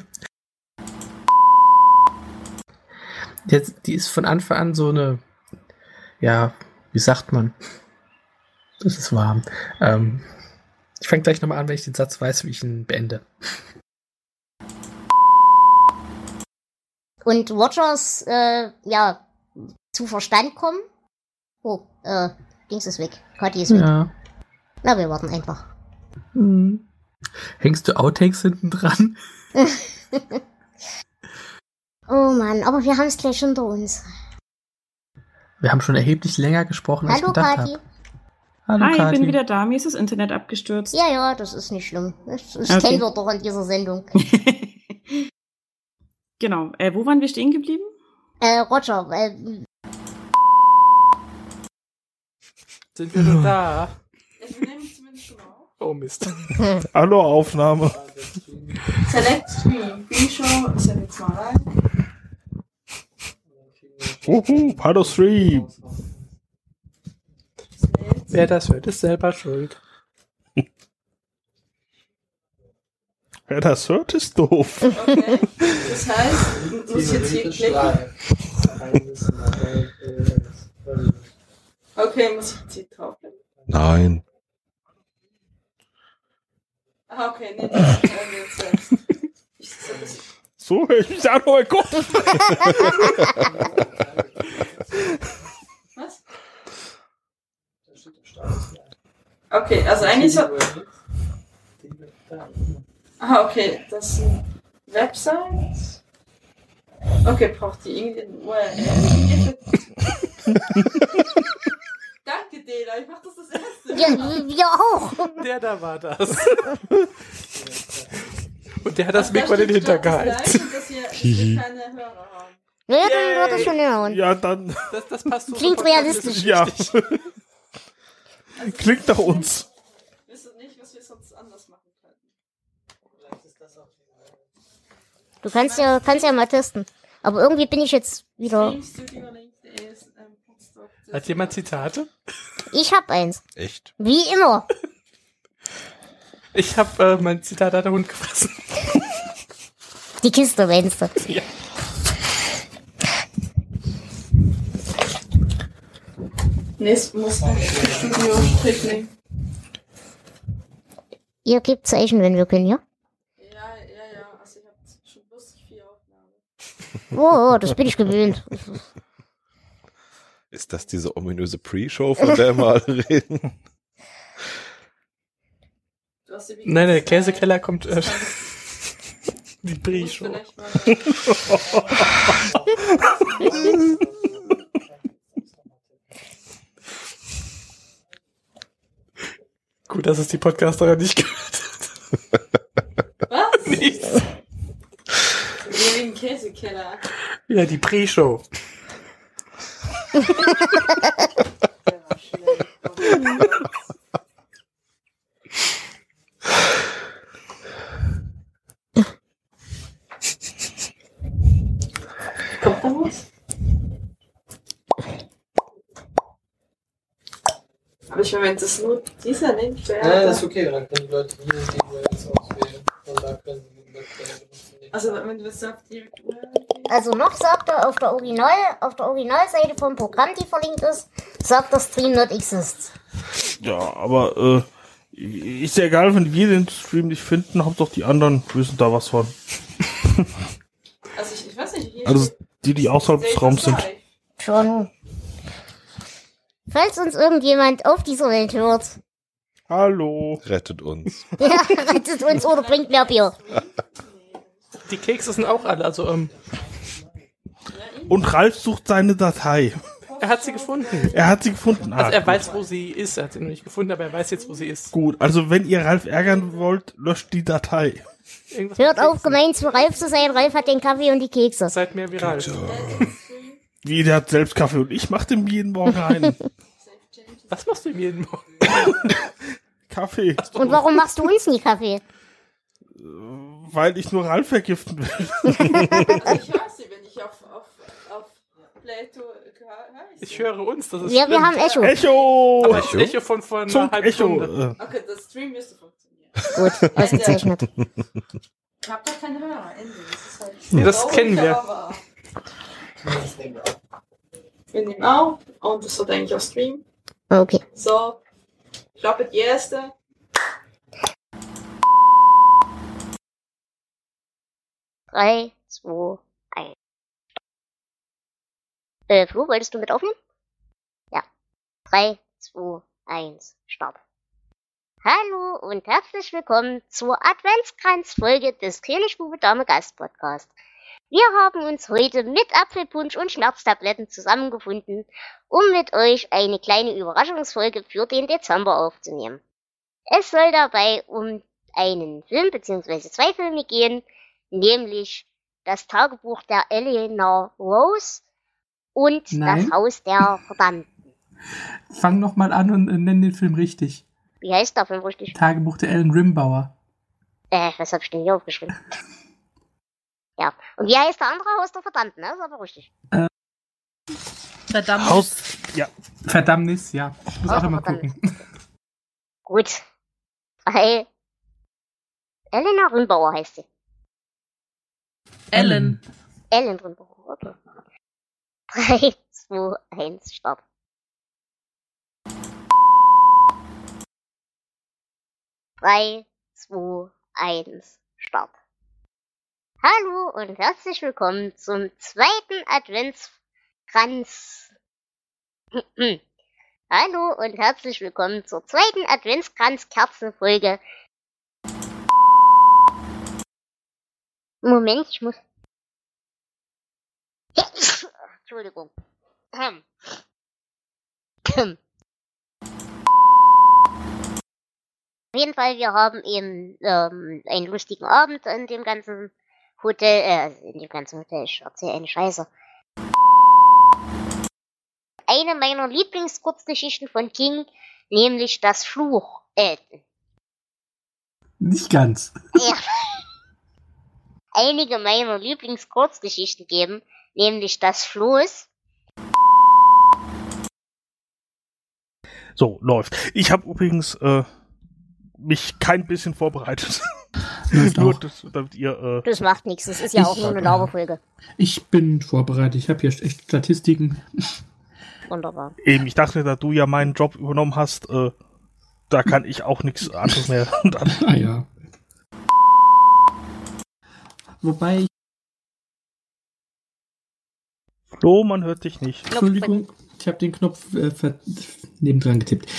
Jetzt, die ist von Anfang an so eine, ja, wie sagt man? Es ist warm. Ähm, ich fange gleich nochmal an, wenn ich den Satz weiß, wie ich ihn beende. Und Rogers, äh, ja, zu Verstand kommen. Oh, äh, Dings ist weg. Kathi ist weg. Ja. Na, wir warten einfach. Hm. Hängst du Outtakes hinten dran? Oh Mann, aber wir haben es gleich hinter uns. Wir haben schon erheblich länger gesprochen, als Hallo, ich gedacht Kathi. habe. Hallo, Hi, Kathi. bin wieder da. Mir ist das Internet abgestürzt. Ja, ja, das ist nicht schlimm. Das, das Okay. kennen wir doch in dieser Sendung. genau. Äh, wo waren wir stehen geblieben? Äh, Roger, äh, Sind wir schon da? Oh Mist. Hallo, Aufnahme. Select Screen. Pre-Show, Select mal rein. Uhu, hallo Stream. Wer das hört, ist selber schuld. Wer das hört, ist doof. Okay. Das heißt, du musst jetzt hier klicken. Okay, muss ich jetzt hier draufklicken? Nein. Ah, okay, nee, das ist jetzt selbst. Ich so das So höre ich mich an, oh mein Gott. Was? Okay, also eigentlich so. Ah, okay, das sind Websites. Okay, braucht die irgendwie eine URL? Danke, Dela, ich mach das das erste Ja, Mal. wir auch. Der da war das. Und der hat das Also, Mikro in den das wir, wir Hörer haben. Ja, dann wird das schon hinhauen. Ja, dann. Das, das passt so. Klingt das realistisch. ist Ja. richtig. Klingt nach uns. Ich wüsste nicht, was wir sonst anders machen könnten. Du kannst ja, kannst ja mal testen. Aber irgendwie bin ich jetzt wieder. Streamstudio.de ist ähm, Podstock. Hat jemand Zitate? Ich hab eins. Echt? Wie immer. Ich habe äh, mein Zitat hat der Hund gefressen. Die Kiste meinst du. Ja. Es muss Studio. Ihr gebt Zeichen, wenn wir können, ja? Ja, ja, ja. Also ich habe schon lustig viel Aufnahme. Oh, oh, das bin ich gewöhnt. Ist das diese ominöse Pre-Show, von der wir alle reden? Nein, der äh, Käsekeller kommt. Äh, die Pre-Show. Gut, dass es die Podcasterin nicht gehört hat. Was? Nichts. Wir wegen Käsekeller. Ja, die Pre-Show. Kommt da was? Aber ich meine, wenn das nur dieser nimmt, wäre. Ja, das ist okay, dann können die Leute hier die URLs auswählen. Und da können sie die Webseite benutzen. Also, wenn du das auf die Also noch sagt er auf der Original, auf der Originalseite vom Programm, die verlinkt ist, sagt das Stream not exists. Ja, aber äh, ist ja egal, wenn wir den Stream nicht finden, Hauptsache die anderen wissen da was von. Also, ich, ich weiß nicht. Also die, die außerhalb des Raums sind. Schon. Falls uns irgendjemand auf dieser Welt hört, Hallo. Rettet uns. ja, rettet uns oder bringt mehr Bier. Die Kekse sind auch alle. Also, ähm, Und Ralf sucht seine Datei. er hat sie gefunden. Er hat sie gefunden. Ah, Also, er gut. weiß, wo sie ist. Er hat sie noch nicht gefunden, aber er weiß jetzt, wo sie ist. Gut, also wenn ihr Ralf ärgern wollt, löscht die Datei. Irgendwas Hört auf, gemein zu Ralf zu sein. Ralf hat den Kaffee und die Kekse. Seid mehr viral. Wie, der hat selbst Kaffee und ich mache dem jeden Morgen einen. Was machst du ihm jeden Morgen? Kaffee, Und warum machst du uns nie Kaffee? weil ich nur Ralf vergiften will. Also, ich höre sie, wenn ich auf, auf, auf Plato höre. Ich höre uns, das ist Ja, wir haben Echo. Echo! Aber ich Echo von vor einer Zum halben Echo. Stunde. Äh, Okay, das Stream müsste funktionieren. Gut, ausgezeichnet. Ich habe doch keine Hörer, Ende. Das ist halt Ja, das kennen wir. aber wahr. Wir nehmen auf und das wird eigentlich auch Stream. Okay. So, ich glaube die erste. Drei, zwei. Äh, Flo, wolltest du mit aufnehmen? Ja. Drei, zwei, eins, Start. Hallo und herzlich willkommen zur Adventskranz-Folge des Königsbube Dame Gast Podcast. Wir haben uns heute mit Apfelpunsch und Schmerztabletten zusammengefunden, um mit euch eine kleine Überraschungsfolge für den Dezember aufzunehmen. Es soll dabei um einen Film bzw. zwei Filme gehen, nämlich das Tagebuch der Eleanor Rose und Nein. das Haus der Verdammten. Fang noch mal an und äh, nenn den Film richtig. Wie heißt der Film richtig? Tagebuch der Ellen Rimbauer. Äh, was hab ich denn hier aufgeschrieben? ja. Und wie heißt der andere Haus der Verdammten? Ne? Das ist aber richtig. Verdammt. Haus, Ja. Verdammnis, ja. Ich muss auch noch mal Verdammnis. gucken. Gut. Bei Elena Rümbauer heißt sie. Ellen. Ellen Rümbauer, okay. 3, 2, 1, Start. Drei, zwei, eins, Start. Hallo und herzlich willkommen zum zweiten Adventskranz. Hallo und herzlich willkommen zur zweiten Adventskranz-Kerzenfolge. Moment, ich muss. Entschuldigung. Ahem. Auf jeden Fall, wir haben eben ähm, einen lustigen Abend in dem ganzen Hotel, äh, in dem ganzen Hotel, ich erzähle eine Scheiße. Eine meiner Lieblingskurzgeschichten von King, nämlich das Fluch, äh, Nicht ganz. ja. einige meiner Lieblingskurzgeschichten geben, nämlich das Floß. So, läuft. Ich habe übrigens äh, mich kein bisschen vorbereitet. Nur, das, damit ihr. Äh, Das macht nichts, das ist ja Ich- auch nur eine Lauberfolge. Ich bin vorbereitet. Ich habe hier echt Statistiken. Wunderbar. eben, ich dachte, da du ja meinen Job übernommen hast, äh, da kann ich auch nichts anderes mehr. Ah ja. Wobei, Flo, man hört dich nicht. Entschuldigung, ich habe den Knopf äh, nebendran getippt.